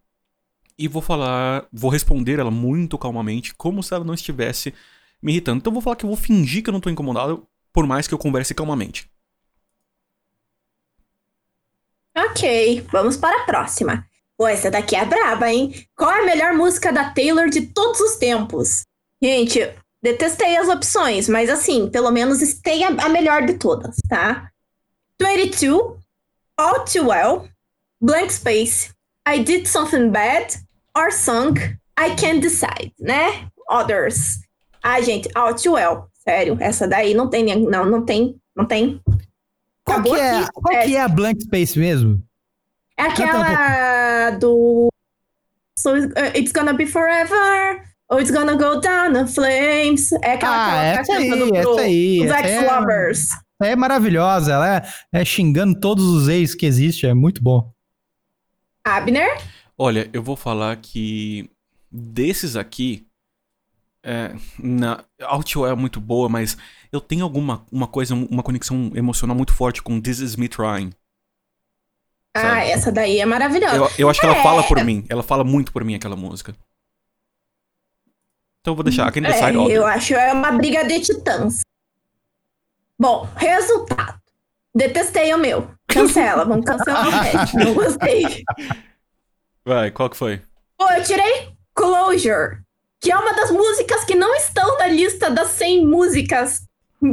e vou falar. Vou responder ela muito calmamente, como se ela não estivesse me irritando. Então eu vou falar que eu vou fingir que eu não tô incomodado, por mais que eu converse calmamente. Ok, vamos para a próxima. Pô, essa daqui é braba, hein? Qual é a melhor música da Taylor de todos os tempos? Gente, detestei as opções, mas assim, pelo menos tem a, melhor de todas, tá? 22, All Too Well, Blank Space, I Did Something Bad, Or Song, I Can't Decide, né? Others. Ah, gente, All Too Well, sério, essa daí não tem, nem- não, não tem, não tem. Qual, Acabou que é, aqui. qual que é a blank space mesmo? É aquela do. So it's, uh, it's gonna be forever. Or it's gonna go down in flames. É aquela Ah, que ela essa aí, pro- essa aí, é-. É maravilhosa, ela é, é xingando todos os ex que existem, é muito bom. Abner? Olha, eu vou falar que desses aqui, é, na Outwell é muito boa, mas eu tenho alguma uma coisa, uma conexão emocional muito forte com This Is Me Trying. Ah, Sabe? essa daí é maravilhosa. Eu, eu acho que ela É. fala por mim, ela fala muito por mim aquela música. Então eu vou deixar, quem É, decide, óbvio. eu acho é uma briga de titãs. Bom, resultado. Detestei o meu. Cancela, vamos cancelar o teste. Não gostei. Vai, qual que foi? Pô, eu tirei Closure, que é uma das músicas que não estão na lista das 100 músicas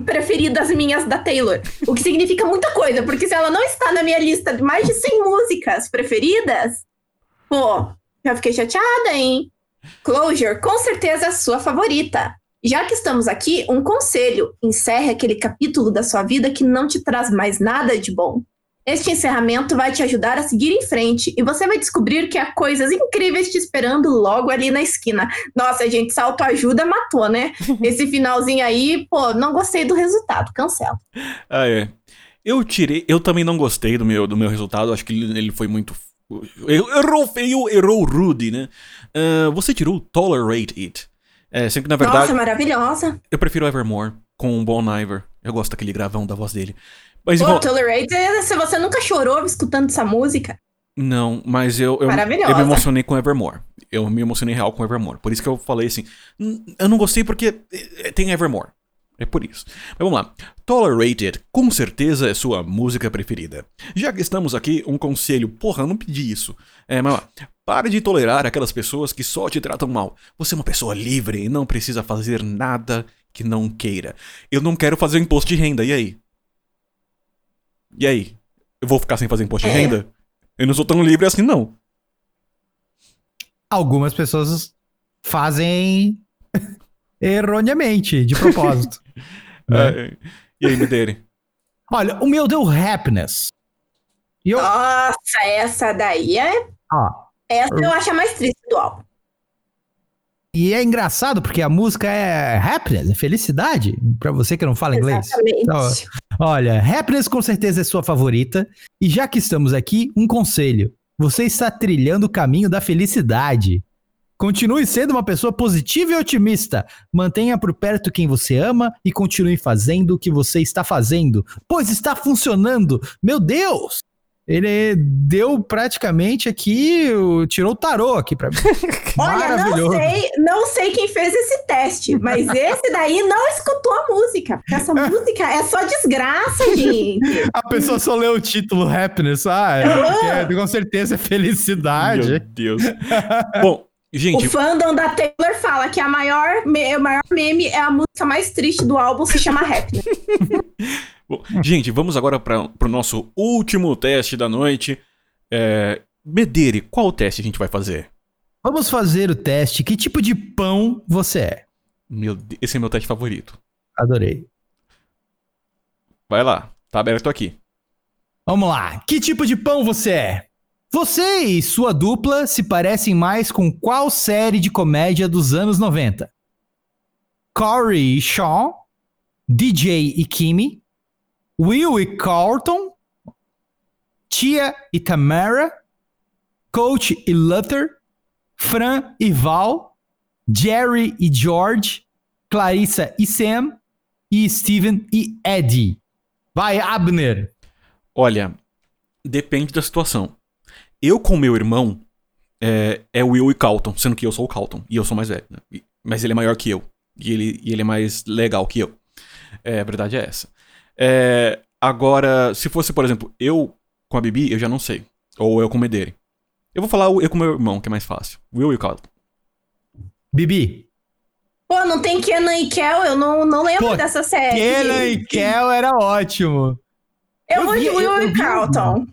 preferidas minhas da Taylor. O que significa muita coisa, porque se ela não está na minha lista de mais de 100 músicas preferidas, pô, já fiquei chateada, hein? Closure, com certeza é a sua favorita. Já que estamos aqui, um conselho: encerre aquele capítulo da sua vida que não te traz mais nada de bom. Este encerramento vai te ajudar a seguir em frente e você vai descobrir que há coisas incríveis te esperando logo ali na esquina. Nossa, gente, essa autoajuda matou, né? Esse finalzinho aí, pô, não gostei do resultado, cancela. Ah, é. Eu tirei. Eu também não gostei do meu, do meu resultado. Acho que ele, ele foi muito. Errou feio, errou rude, né? Ah, você tirou Tolerate It. É, sempre que na verdade. Nossa, maravilhosa. Eu prefiro Evermore com o Bon Iver. Eu gosto daquele gravão da voz dele. Mas Pô, igual. Tolerate, se você nunca chorou escutando essa música, Não, mas eu, eu, eu me emocionei com Evermore. Eu me emocionei real com Evermore. Por isso que eu falei assim. "Hum, Eu não gostei porque eh, tem Evermore. É por isso. Mas vamos lá. Tolerated, com certeza é sua música preferida. Já que estamos aqui, um conselho. Porra, eu não pedi isso. É, mas lá. Pare de tolerar aquelas pessoas que só te tratam mal. Você é uma pessoa livre e não precisa fazer nada que não queira. Eu não quero fazer imposto de renda, e aí? E aí? Eu vou ficar sem fazer imposto de É. renda? Eu não sou tão livre assim, não. Algumas pessoas fazem erroneamente, de propósito. né? É, e aí, Medere? Olha, o meu deu happiness. E eu, nossa, essa daí é. ó, Essa eu acho a mais triste do álbum. e é engraçado porque a música é happiness, é felicidade, pra você que não fala inglês. Exatamente. Então, Olha, Happiness com certeza é sua favorita. E já que estamos aqui, um conselho. Você está trilhando o caminho da felicidade. Continue sendo uma pessoa positiva e otimista. Mantenha por perto quem você ama e continue fazendo o que você está fazendo, pois está funcionando. Meu Deus! Ele deu praticamente aqui, tirou o tarô aqui pra mim. Olha, não sei, não sei quem fez esse teste, mas esse daí não escutou a música. Porque essa música é só desgraça, gente. A pessoa só leu o título Happiness. Ah, é, porque com certeza é felicidade. Meu Deus. Bom, O gente, fandom da Taylor fala que a maior, me- o maior meme é a música mais triste do álbum, se chama Happiness. bom, gente, vamos agora para o nosso último teste da noite. É, Medere, qual teste a gente vai fazer? Vamos fazer o teste. Que tipo de pão você é? Meu, esse é meu teste favorito. Adorei. Vai lá, tá aberto aqui. Vamos lá. Que tipo de pão você é? Você e sua dupla se parecem mais com qual série de comédia dos anos 90? Corey e Sean, DJ e Kimi, Will e Carlton, Tia e Tamara, Coach e Luther, Fran e Val, Jerry e George, Clarissa e Sam e Steven e Eddie. Vai, Abner. Olha, depende da situação. Eu com meu irmão é, é Will e Calton, sendo que eu sou o Calton e eu sou mais velho. né? E- Mas ele é maior que eu. E ele, e ele é mais legal que eu. É, a verdade é essa. É, agora, se fosse, por exemplo, eu com a Bibi, eu já não sei. Ou eu com o Medere. Eu vou falar o- eu com meu irmão, que é mais fácil. Will e Calton. Bibi. Pô, não tem Kenan e Kel, eu não, não lembro Pô, dessa série. Kenan e Kel era ótimo. Eu eu vou de Will e vi Carlton.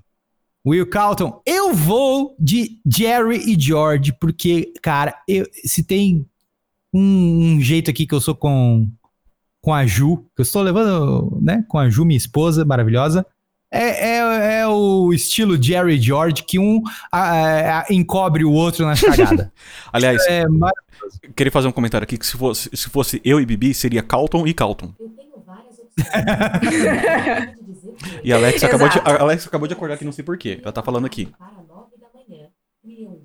Will Carlton. Eu vou de Jerry e George, porque, cara, eu- se tem um, um jeito aqui que eu sou com, com a Ju, que eu estou levando, né, com a Ju, minha esposa maravilhosa, é, é, é o estilo Jerry e George, que um ah, ah, encobre o outro na cagada. Aliás, é, queria fazer um comentário aqui que se fosse, se fosse eu e Bibi, seria Calton e Calton. E a Alex acabou, de, a Alex acabou de acordar aqui, não sei porquê. Ela tá falando aqui.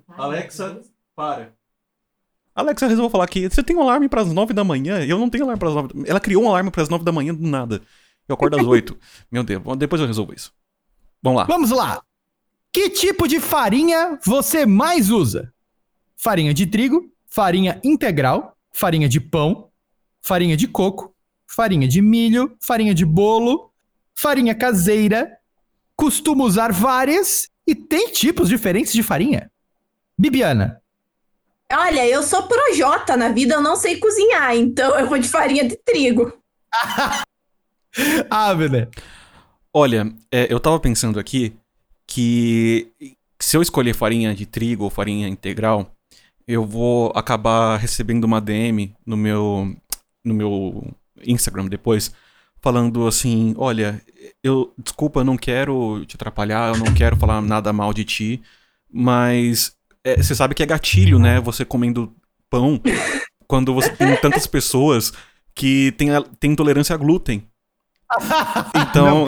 para da Alexa. Para. Alexa resolveu falar que você tem um alarme pras nove da manhã. Eu não tenho alarme pras nove. Ela criou um alarme pras nove da manhã do nada. Eu acordo às oito. Meu Deus, bom, depois eu resolvo isso. Vamos lá. Vamos lá. Que tipo de farinha você mais usa? Farinha de trigo, farinha integral, farinha de pão, farinha de coco, farinha de milho, farinha de bolo, farinha caseira. Costumo usar várias e tem tipos diferentes de farinha. Bibiana. Olha, eu sou projota na vida, eu não sei cozinhar, então eu vou de farinha de trigo. Ah, Bené. Olha, é, eu tava pensando aqui que se eu escolher farinha de trigo ou farinha integral, eu vou acabar recebendo uma DM no meu, no meu Instagram depois, falando assim: olha, eu desculpa, eu não quero te atrapalhar, eu não quero falar nada mal de ti, mas é, você sabe que é gatilho, né? Você comendo pão quando você tem tantas pessoas que tem, a- tem intolerância a glúten. Então,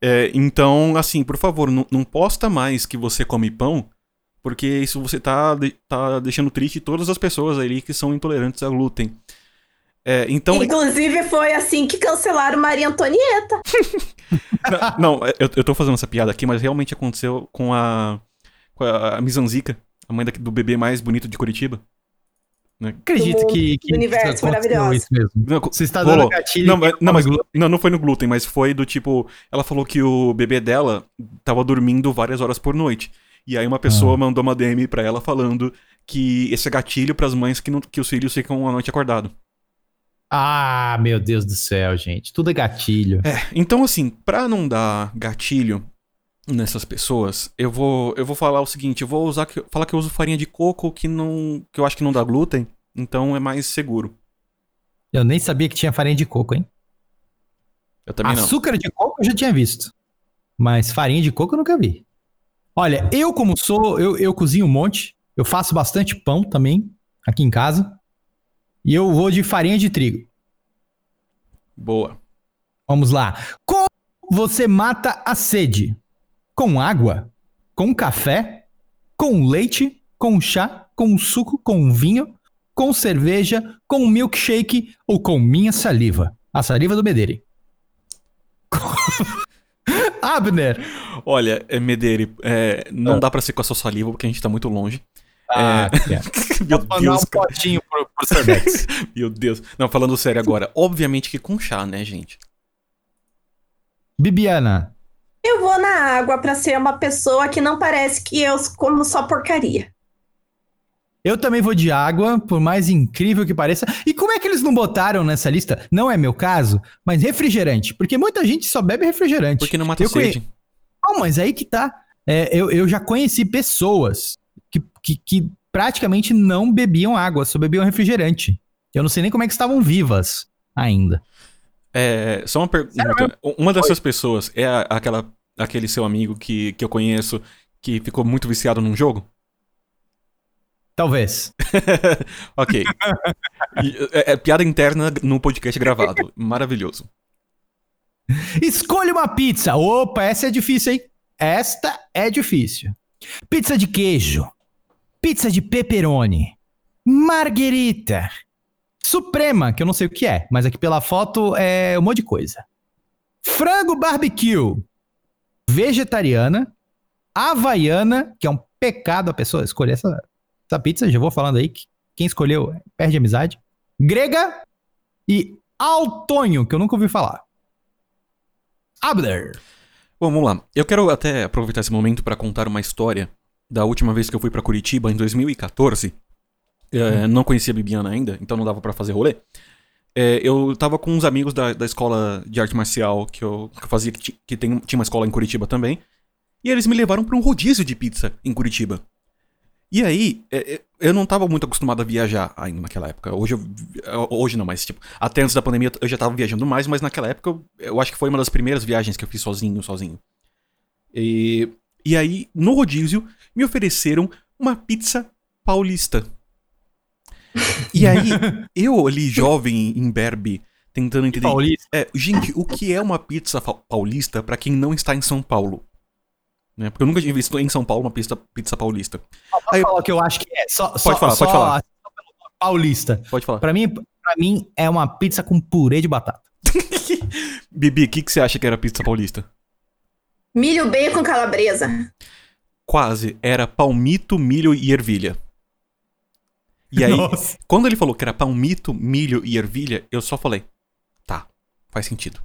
é, então, assim, por favor, não, não posta mais que você come pão, porque isso você tá, de- tá deixando triste todas as pessoas ali que são intolerantes a glúten. É, então, Inclusive, foi assim que cancelaram Maria Antonieta. não, eu, eu tô fazendo essa piada aqui, mas realmente aconteceu com a, com a, a Mizanzica, a mãe da- do bebê mais bonito de Curitiba. Acredito que, que universo maravilhoso. isso mesmo. Não, Você está rolou. dando gatilho. Não, mas, não, mas não, não foi no glúten, mas foi do tipo. Ela falou que o bebê dela tava dormindo várias horas por noite. E aí uma pessoa mandou uma DM pra ela falando que esse é gatilho pras mães que, não, que os filhos ficam a noite acordado. Ah, meu Deus do céu, gente. Tudo é gatilho. Então, assim, pra não dar gatilho nessas pessoas, eu vou, eu vou falar o seguinte: eu vou usar que, falar que eu uso farinha de coco que não. que eu acho que não dá glúten, então é mais seguro. Eu nem sabia que tinha farinha de coco, hein? Eu também não. Açúcar de coco eu já tinha visto. Mas farinha de coco eu nunca vi. Olha, eu como sou, eu, eu cozinho um monte. Eu faço bastante pão também aqui em casa. E eu vou de farinha de trigo. Boa. Vamos lá. Como você mata a sede? Com água? Com café? Com leite? Com chá? Com suco? Com vinho? Com cerveja? Com milkshake? Ou com minha saliva? A saliva do Bedere. Abner. Olha, é, Medeiros, é, não Ah. dá pra ser com a sua saliva porque a gente tá muito longe. Ah, Meu Vou mandar Deus, um cara. potinho pro, pro. Meu Deus. Não, falando sério agora. Obviamente que com chá, né, gente? Bibiana. Eu vou na água pra ser uma pessoa que não parece que eu como só porcaria. Eu também vou de água, por mais incrível que pareça. E como é que eles não botaram nessa lista? Não é meu caso, mas refrigerante. Porque muita gente só bebe refrigerante. Porque não mata Eu conhe- sede. Não, mas aí que tá. É, eu, eu já conheci pessoas que, que, praticamente não bebiam água, só bebiam refrigerante. Eu não sei nem como é que estavam vivas ainda. É, só uma pergunta. Uma dessas pessoas é a- aquela, aquele seu amigo que, que eu conheço que ficou muito viciado num jogo? Talvez. ok. E, é, é piada interna no podcast gravado. Maravilhoso. Escolha uma pizza. Opa, essa é difícil, hein? Esta é difícil. Pizza de queijo. Pizza de pepperoni. Marguerita. Suprema, que eu não sei o que é, mas aqui pela foto é um monte de coisa. Frango barbecue. Vegetariana. Havaiana, que é um pecado a pessoa escolher essa, essa pizza. Já vou falando aí que quem escolheu perde amizade. Grega e Altonho, que eu nunca ouvi falar. Abner. Bom, vamos lá. Eu quero até aproveitar esse momento para contar uma história da última vez que eu fui para Curitiba, em 2014. É, Não conhecia a Bibiana ainda, então não dava para fazer rolê. É, eu tava com uns amigos da, da escola de arte marcial que eu, que eu fazia, que, que tem, tinha uma escola em Curitiba também. E eles me levaram para um rodízio de pizza em Curitiba. E aí, é, é, eu não tava muito acostumado a viajar ainda naquela época. Hoje, eu, hoje não, mas tipo, até antes da pandemia eu já tava viajando mais, mas naquela época eu, eu acho que foi uma das primeiras viagens que eu fiz sozinho, sozinho. E, e aí, no rodízio, me ofereceram uma pizza paulista. E aí, eu ali, jovem, imberbe, tentando entender. Paulista. É, gente, o que é uma pizza paulista pra quem não está em São Paulo? Né? Porque eu nunca tinha visto em São Paulo uma pizza, pizza paulista. Aí eu- falar o que eu acho que é. Só, só, falar, só, pode falar. nome Paulista. Pode falar. Pra mim, pra mim, é uma pizza com purê de batata. Bibi, o que, que você acha que era pizza paulista? Milho, bacon, calabresa. Quase. Era palmito, milho e ervilha. E aí, Nossa. quando ele falou que era palmito, milho e ervilha, eu só falei, tá, faz sentido.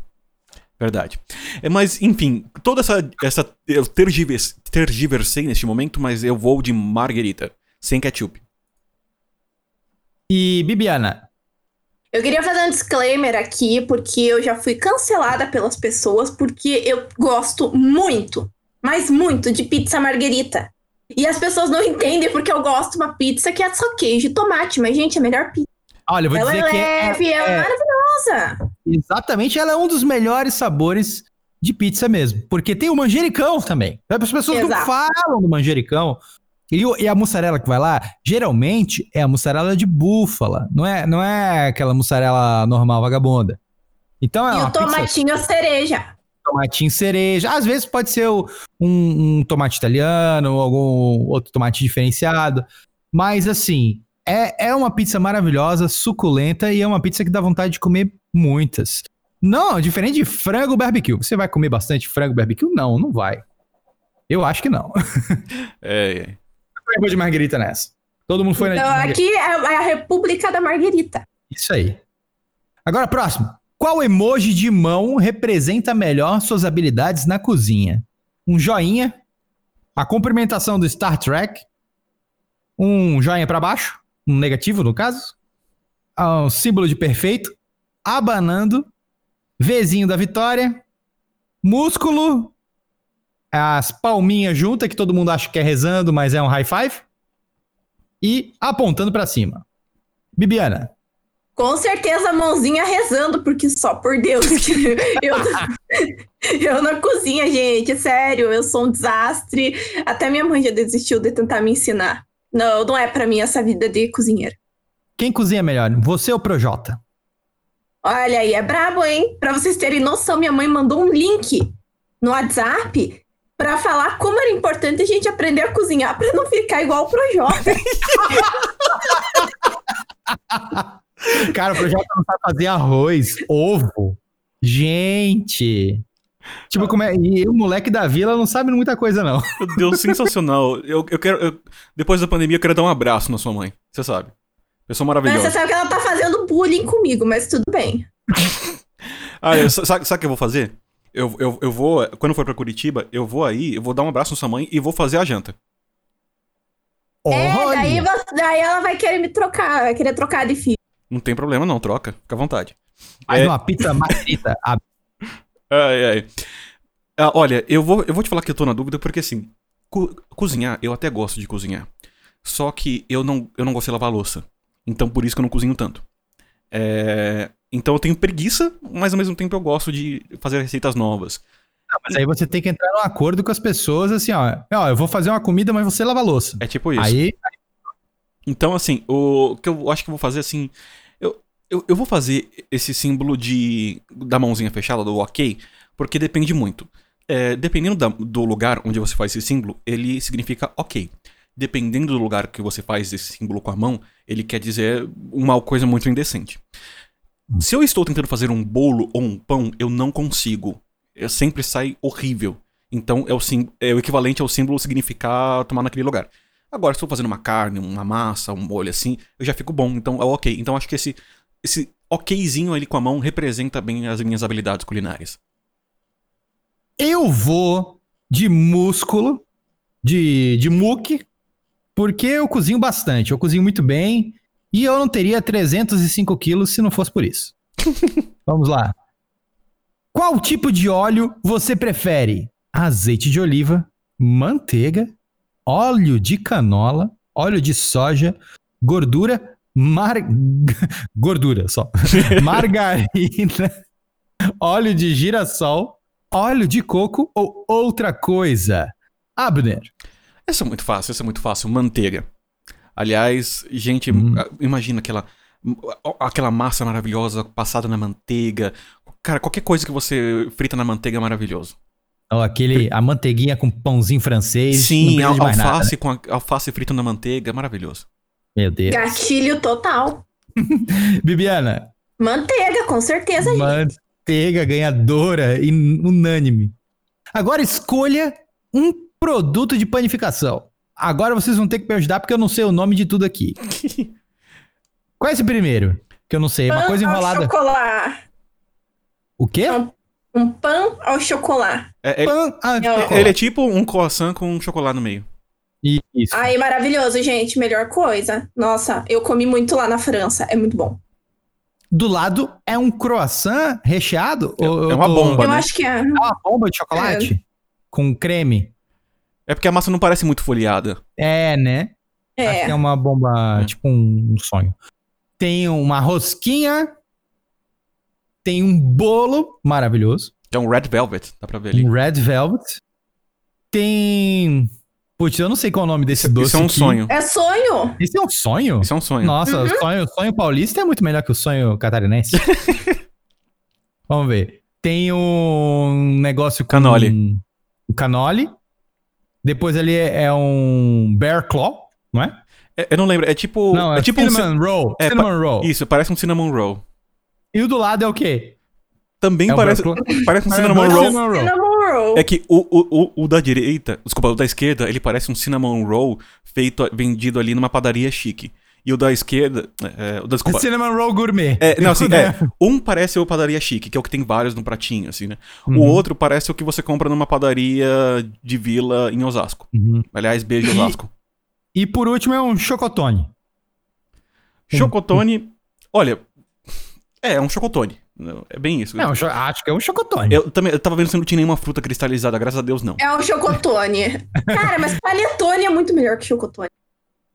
Verdade. É, mas, enfim, toda essa. essa eu tergiversei, tergiversei neste momento, mas eu vou de marguerita, sem ketchup. E Bibiana, Eu queria fazer um disclaimer aqui, porque eu já fui cancelada pelas pessoas, porque eu gosto muito, mas muito, de pizza marguerita. E as pessoas não entendem porque eu gosto de uma pizza que é só queijo e tomate, mas, gente, é a melhor pizza. olha, eu vou ela é dizer que é, leve, ela é é- maravilhosa. exatamente, ela é um dos melhores sabores de pizza mesmo. Porque tem o manjericão também. As pessoas não Exato. falam do manjericão. E, o- e a mussarela que vai lá, geralmente é a mussarela de búfala. Não é, não é aquela mussarela normal, vagabunda. Então é e uma o pizza tomatinho cereja. tomatinho cereja. Às vezes pode ser o- um, um tomate italiano ou algum outro tomate diferenciado. Mas assim, é, é uma pizza maravilhosa, suculenta e é uma pizza que dá vontade de comer muitas. Não, diferente de frango barbecue. Você vai comer bastante frango barbecue? Não, não vai. Eu acho que não. É, é. Eu vou de margarita nessa. Todo mundo foi Então, na aqui é a República da Marguerita. Isso aí. Agora, próximo. Qual emoji de mão representa melhor suas habilidades na cozinha? Um joinha, a cumprimentação do Star Trek, um joinha pra baixo, um negativo no caso, ah, um símbolo de perfeito, abanando, Vzinho da vitória, músculo, as palminhas juntas que todo mundo acha que é rezando, mas é um high five, e apontando pra cima. Bibiana. Com certeza a mãozinha rezando, porque só por Deus. eu, eu na cozinha, gente, sério, eu sou um desastre. Até minha mãe já desistiu de tentar me ensinar. Não, não é pra mim essa vida de cozinheira. Quem cozinha melhor, você ou Projota? Olha aí, é brabo, hein? Pra vocês terem noção, minha mãe mandou um link no WhatsApp pra falar como era importante a gente aprender a cozinhar pra não ficar igual o Projota. Cara, o Projota não sabe fazer arroz, ovo. Gente. Tipo, como é. E o moleque da vila não sabe muita coisa, não. Meu Deus, sensacional. Eu, eu quero. eu- depois da pandemia, eu quero dar um abraço na sua mãe. Você sabe. Pessoa Mas maravilhosa. você sabe que ela tá fazendo bullying comigo, mas tudo bem. Ah, eu- sabe, sabe o que eu vou fazer? Eu, eu, eu vou, quando for pra Curitiba, eu vou aí, eu vou dar um abraço na sua mãe e vou fazer a janta. É, daí, você- daí ela vai querer me trocar, vai querer trocar de filho. Não tem problema não, troca, fica à vontade. Faz É. uma pizza margarita. Ah, Ai, ai. Ah, olha, eu vou, eu vou te falar que eu tô na dúvida porque assim, co- cozinhar, eu até gosto de cozinhar. Só que eu não, eu não gosto de lavar a louça. Então por isso que eu não cozinho tanto. É, então eu tenho preguiça, mas ao mesmo tempo eu gosto de fazer receitas novas. Mas aí você tem que entrar num acordo com as pessoas, assim, ó. Ó, eu vou fazer uma comida, mas você lava a louça. É tipo isso. Aí, Então, assim, o que eu acho que eu vou fazer, assim. Eu, eu, eu vou fazer esse símbolo de da mãozinha fechada, do ok, porque depende muito. É, dependendo da- do lugar onde você faz esse símbolo, ele significa ok. Dependendo do lugar que você faz esse símbolo com a mão, ele quer dizer uma coisa muito indecente. Se eu estou tentando fazer um bolo ou um pão, eu não consigo. Eu sempre sai horrível. Então é o, sim, é o equivalente ao símbolo significar tomar naquele lugar. Agora, se eu estou fazendo uma carne, uma massa, um molho assim, eu já fico bom. Então é ok. Então acho que esse, esse okzinho ali com a mão representa bem as minhas habilidades culinárias. eu vou de músculo, de, de muque, porque eu cozinho bastante. Eu cozinho muito bem e eu não teria 305 quilos se não fosse por isso. Vamos lá. Qual tipo de óleo você prefere? Azeite de oliva, manteiga, óleo de canola, óleo de soja, gordura, mar... gordura só, margarina, óleo de girassol, óleo de coco ou outra coisa? Abner. Essa é muito fácil, essa é muito fácil. Manteiga. Aliás, gente, Hum. imagina aquela, aquela massa maravilhosa passada na manteiga. Cara, qualquer coisa que você frita na manteiga é maravilhoso. Ó, aquele, a manteiguinha com pãozinho francês. Sim, de mais nada, alface com a- alface frito na manteiga, é maravilhoso. né? Meu Deus. Gatilho total. Bibiana, Manteiga, com certeza, gente. manteiga ganhadora e unânime. Agora escolha um produto de panificação. Agora vocês vão ter que me ajudar porque eu não sei o nome de tudo aqui. Qual é esse primeiro? Que eu não sei, é uma Pão coisa ao enrolada. chocolate. O quê? Não. Um pão ao chocolate. É- é- Pão- ah, Não. chocolate. ele é tipo um croissant com chocolate no meio. Isso. Ai, maravilhoso, gente. Melhor coisa. Nossa, eu comi muito lá na França. É muito bom. Do lado é um croissant recheado? Ou eu é uma bomba. eu né? acho que é. É uma bomba de chocolate? Com creme? É porque a massa não parece muito folheada. É, né? Acho que é É. uma bomba, É. tipo um, um sonho. Tem uma rosquinha. Tem um bolo maravilhoso. É um red velvet, dá pra ver ali. Um red velvet. Tem. Putz, eu não sei qual é o nome desse doce. Isso é um aqui. sonho. É sonho. Isso é um sonho? Isso é um sonho. Nossa, o sonho, sonho paulista é muito melhor que o sonho catarinense. Vamos ver. Tem um negócio com... Canole. Um canole. Depois ali é, é um bear claw, não é? É- eu não lembro, é tipo. Não, é, é tipo um cinnamon roll. é, cinnamon roll. Isso, parece um cinnamon roll. E o do lado é o quê? Também É parece, parece um cinnamon dois roll. cinnamon roll. Cinnamon roll. É que o, o, o, o da direita, desculpa, o da esquerda, ele parece um cinnamon roll feito, vendido ali numa padaria chique. E o da esquerda, é, o da, desculpa, Cinnamon roll gourmet. É, não, assim, é, um parece o padaria chique, que é o que tem vários no pratinho, assim, né? Uhum. O outro parece o que você compra numa padaria de vila em Osasco. Uhum. Aliás, beijo E- Osasco. E por último é um chocotone. Chocotone, olha, é, é um chocotone. É bem isso. É um cho- acho que é um chocotone. Eu também eu tava vendo se não tinha nenhuma fruta cristalizada, graças a Deus não. É um chocotone. Cara, mas panetone é muito melhor que chocotone.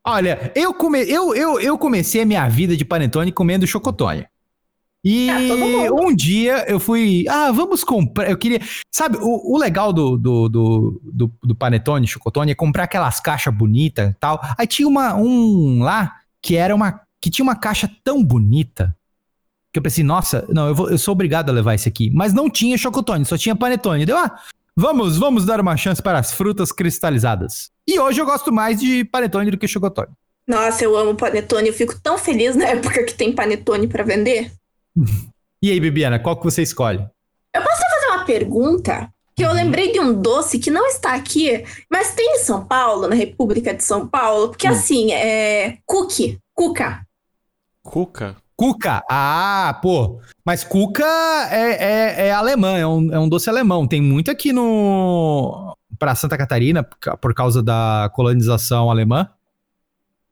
Olha, eu, come... eu, eu, eu comecei a minha vida de panetone comendo chocotone. E mundo. um dia eu fui. Ah, vamos comprar. Eu queria. Sabe, o, o legal do, do, do, do, do panetone, chocotone, é comprar aquelas caixas bonitas e tal. Aí tinha uma, um lá que era uma. que tinha uma caixa tão bonita. Que eu pensei, nossa, não, eu, vou, eu sou obrigado a levar esse aqui. Mas não tinha chocotone, só tinha panetone. Deu, ah, vamos, vamos dar uma chance para as frutas cristalizadas. E hoje eu gosto mais de panetone do que chocotone. Nossa, eu amo panetone. Eu fico tão feliz na época que tem panetone pra vender. E aí, Bibiana, qual que você escolhe? Fazer uma uma pergunta que eu lembrei de um doce que não está aqui, mas tem em São Paulo, na República de São Paulo, porque Hum. assim, é cookie, cuca. Cuca? Cuca. Ah, pô. Mas cuca é, é, é alemã, é um, é um doce alemão. Tem muito aqui no. Pra Santa Catarina, por ca- por causa da colonização alemã.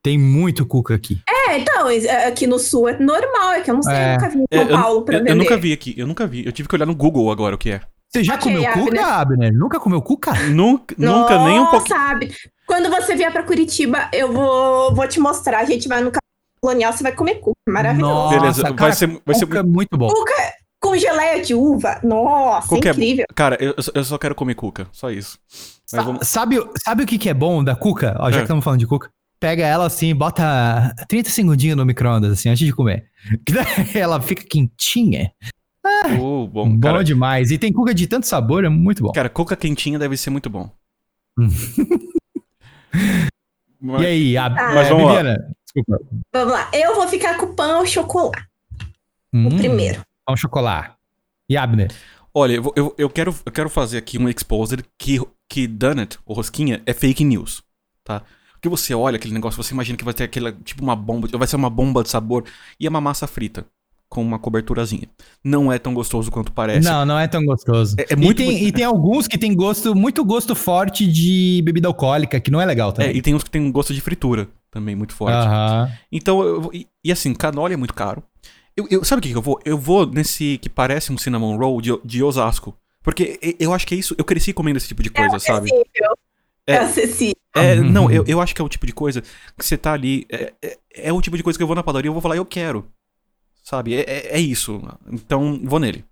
Tem muito cuca aqui. É, então, é- aqui no sul é normal, é que eu não sei, É. eu nunca vi em É, São eu, Paulo pra eu- eu nunca vi aqui, eu nunca vi. Eu tive que olhar no Google agora o que é. Você já Ok, comeu Abner. cuca, Abner? Nunca comeu cuca? Nunca, nunca nem um pouquinho. sabe? Quando você vier pra Curitiba, eu vou, vou te mostrar. A gente vai no colonial, você vai comer cuca. Maravilhoso. Nossa, Beleza, cara, vai ser, vai ser cuca é muito bom. Cuca com geleia de uva. Nossa, Cuca é- incrível. Cara, eu, eu só- quero comer cuca, só isso. Mas Sa- vamos- Sabe, sabe o que, que é bom da cuca? Ó, já É. que estamos falando de cuca. Pega ela assim, bota 30 segundinhos no micro-ondas, assim, antes de comer. Ela fica quentinha. Oh, bom, Bom, cara, demais. E tem cuca de tanto sabor, é muito bom. cara, cuca quentinha deve ser muito bom. Hum. Mas- E aí, a, Mas é, vamos lá. Desculpa. Vamos lá. Eu vou ficar com o pão e chocolate. O Hum, primeiro. Pão chocolate. E Abner? Olha, eu, eu, eu, quero, eu quero fazer aqui um exposer que, que Donut, ou rosquinha, é fake news, tá? Porque você olha aquele negócio, você imagina que vai ter aquela, tipo uma bomba, vai ser uma bomba de sabor e é uma massa frita com uma coberturazinha. Não é tão gostoso quanto parece. Não, não é tão gostoso. É- é muito- e, tem, e tem alguns que tem gosto, muito gosto forte de bebida alcoólica, que não é legal É, também. e tem uns que tem um gosto de fritura também, muito forte. Aham. Então, eu, vou- e, e assim, canola é muito caro. Eu, eu- sabe o que, que eu vou? Eu vou nesse que parece um cinnamon roll de, de Osasco. Porque eu acho que é isso, eu cresci comendo esse tipo de coisa, sabe? Acessível. É. É acessível. É, Uhum. não, eu, eu acho que é o tipo de coisa que você tá ali. É, é, é o tipo de coisa que eu vou na padaria e eu vou falar, eu quero. Sabe? É, é, é isso. Então, vou nele.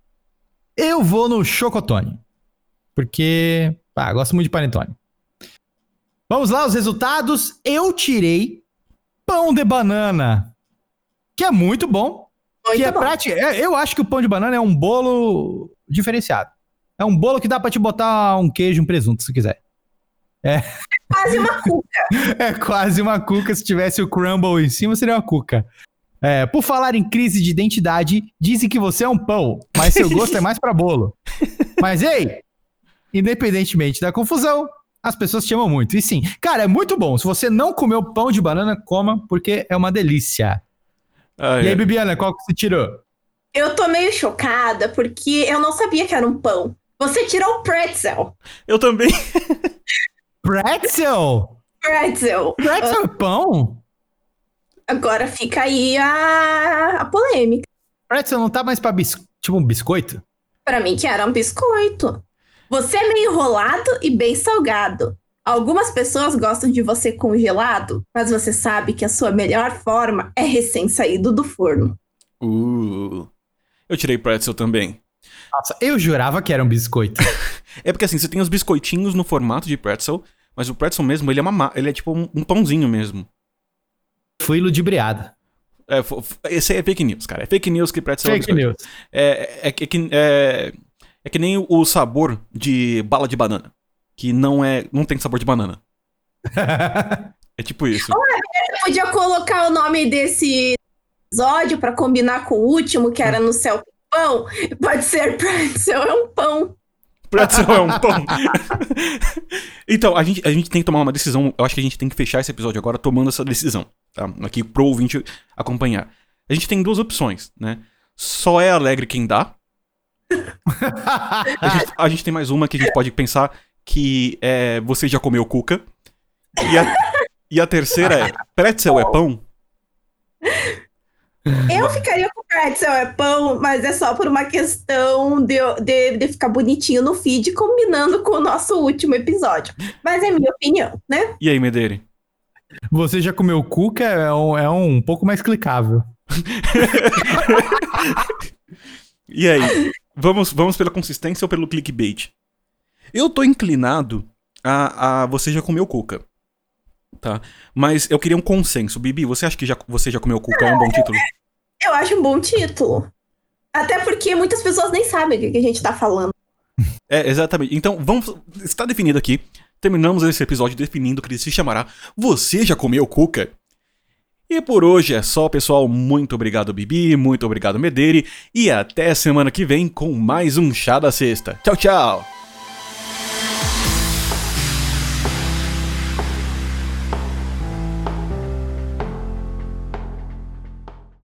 Eu vou no chocotone. Porque, ah, gosto muito de panetone. Vamos lá, os resultados. Eu tirei pão de banana, que é muito bom. Muito que é bom. prático. é- Eu acho que o pão de banana é um bolo diferenciado. É um bolo que dá pra te botar um queijo, um presunto, se quiser. Quase uma cuca. É quase uma cuca. Se tivesse o crumble em cima, seria uma cuca. É, por falar em crise de identidade, dizem que você é um pão, mas seu gosto é mais pra bolo. Mas ei, independentemente da confusão, as pessoas te amam muito. E sim, cara, é muito bom. Se você não comeu pão de banana, coma, porque é uma delícia. Ah, E é. aí, Bibiana, qual que você tirou? Eu tô meio chocada porque eu não sabia que era um pão. Você tirou o pretzel. Eu também. Pretzel! Pretzel. Pretzel é pão? Agora fica aí a, a polêmica. Pretzel não tá mais pra bis... tipo um biscoito? Pra mim, que era um biscoito. Você é meio enrolado e bem salgado. Algumas pessoas gostam de você congelado, mas você sabe que a sua melhor forma é recém-saído do forno. Uh, eu tirei pretzel também. Nossa, eu jurava que era um biscoito. É porque assim, você tem os biscoitinhos no formato de pretzel, mas o pretzel mesmo, ele é, uma, ma- ele é tipo um, um pãozinho mesmo. Fui ludibriado. É, esse aí é fake news, cara. É fake news que pretzel é Fake biscoito. news. É, é, é que- é, é que nem o sabor de bala de banana. Que não é. não tem sabor de banana. É tipo isso. Você podia colocar o nome desse episódio pra combinar com o último, que era no céu pão. Pode ser pretzel, é um pão. Pretzel é um pão. então, a gente, a gente tem que tomar uma decisão. Eu acho que a gente tem que fechar esse episódio agora tomando essa decisão. Tá? Aqui pro ouvinte acompanhar. A gente tem duas opções, né? Só é alegre quem dá. A gente, a gente tem mais uma que a gente pode pensar que é você já comeu cuca. E a, e a terceira é pretzel é pão? Eu ficaria com pretzel, é pão, mas é só por uma questão de, de, de ficar bonitinho no feed, combinando com o nosso último episódio. Mas é minha opinião, né? E aí, Medeire? Você já comeu cuca? É um, é um pouco mais clicável. E aí? Vamos, vamos pela consistência ou pelo clickbait? Eu tô inclinado a, a você já comeu cuca. Tá? Mas eu queria um consenso. Bibi, você acha que já, você já comeu cuca? É um bom título? Eu acho um bom título. Até porque muitas pessoas nem sabem o que que a gente tá falando. É, exatamente. Então, vamos. Está definido aqui. Terminamos esse episódio definindo que ele se chamará Você já comeu cuca? E por hoje é só, pessoal. Muito obrigado, Bibi. Muito obrigado, Medeiros. E até semana que vem com mais um Chá da Sexta. Tchau, tchau!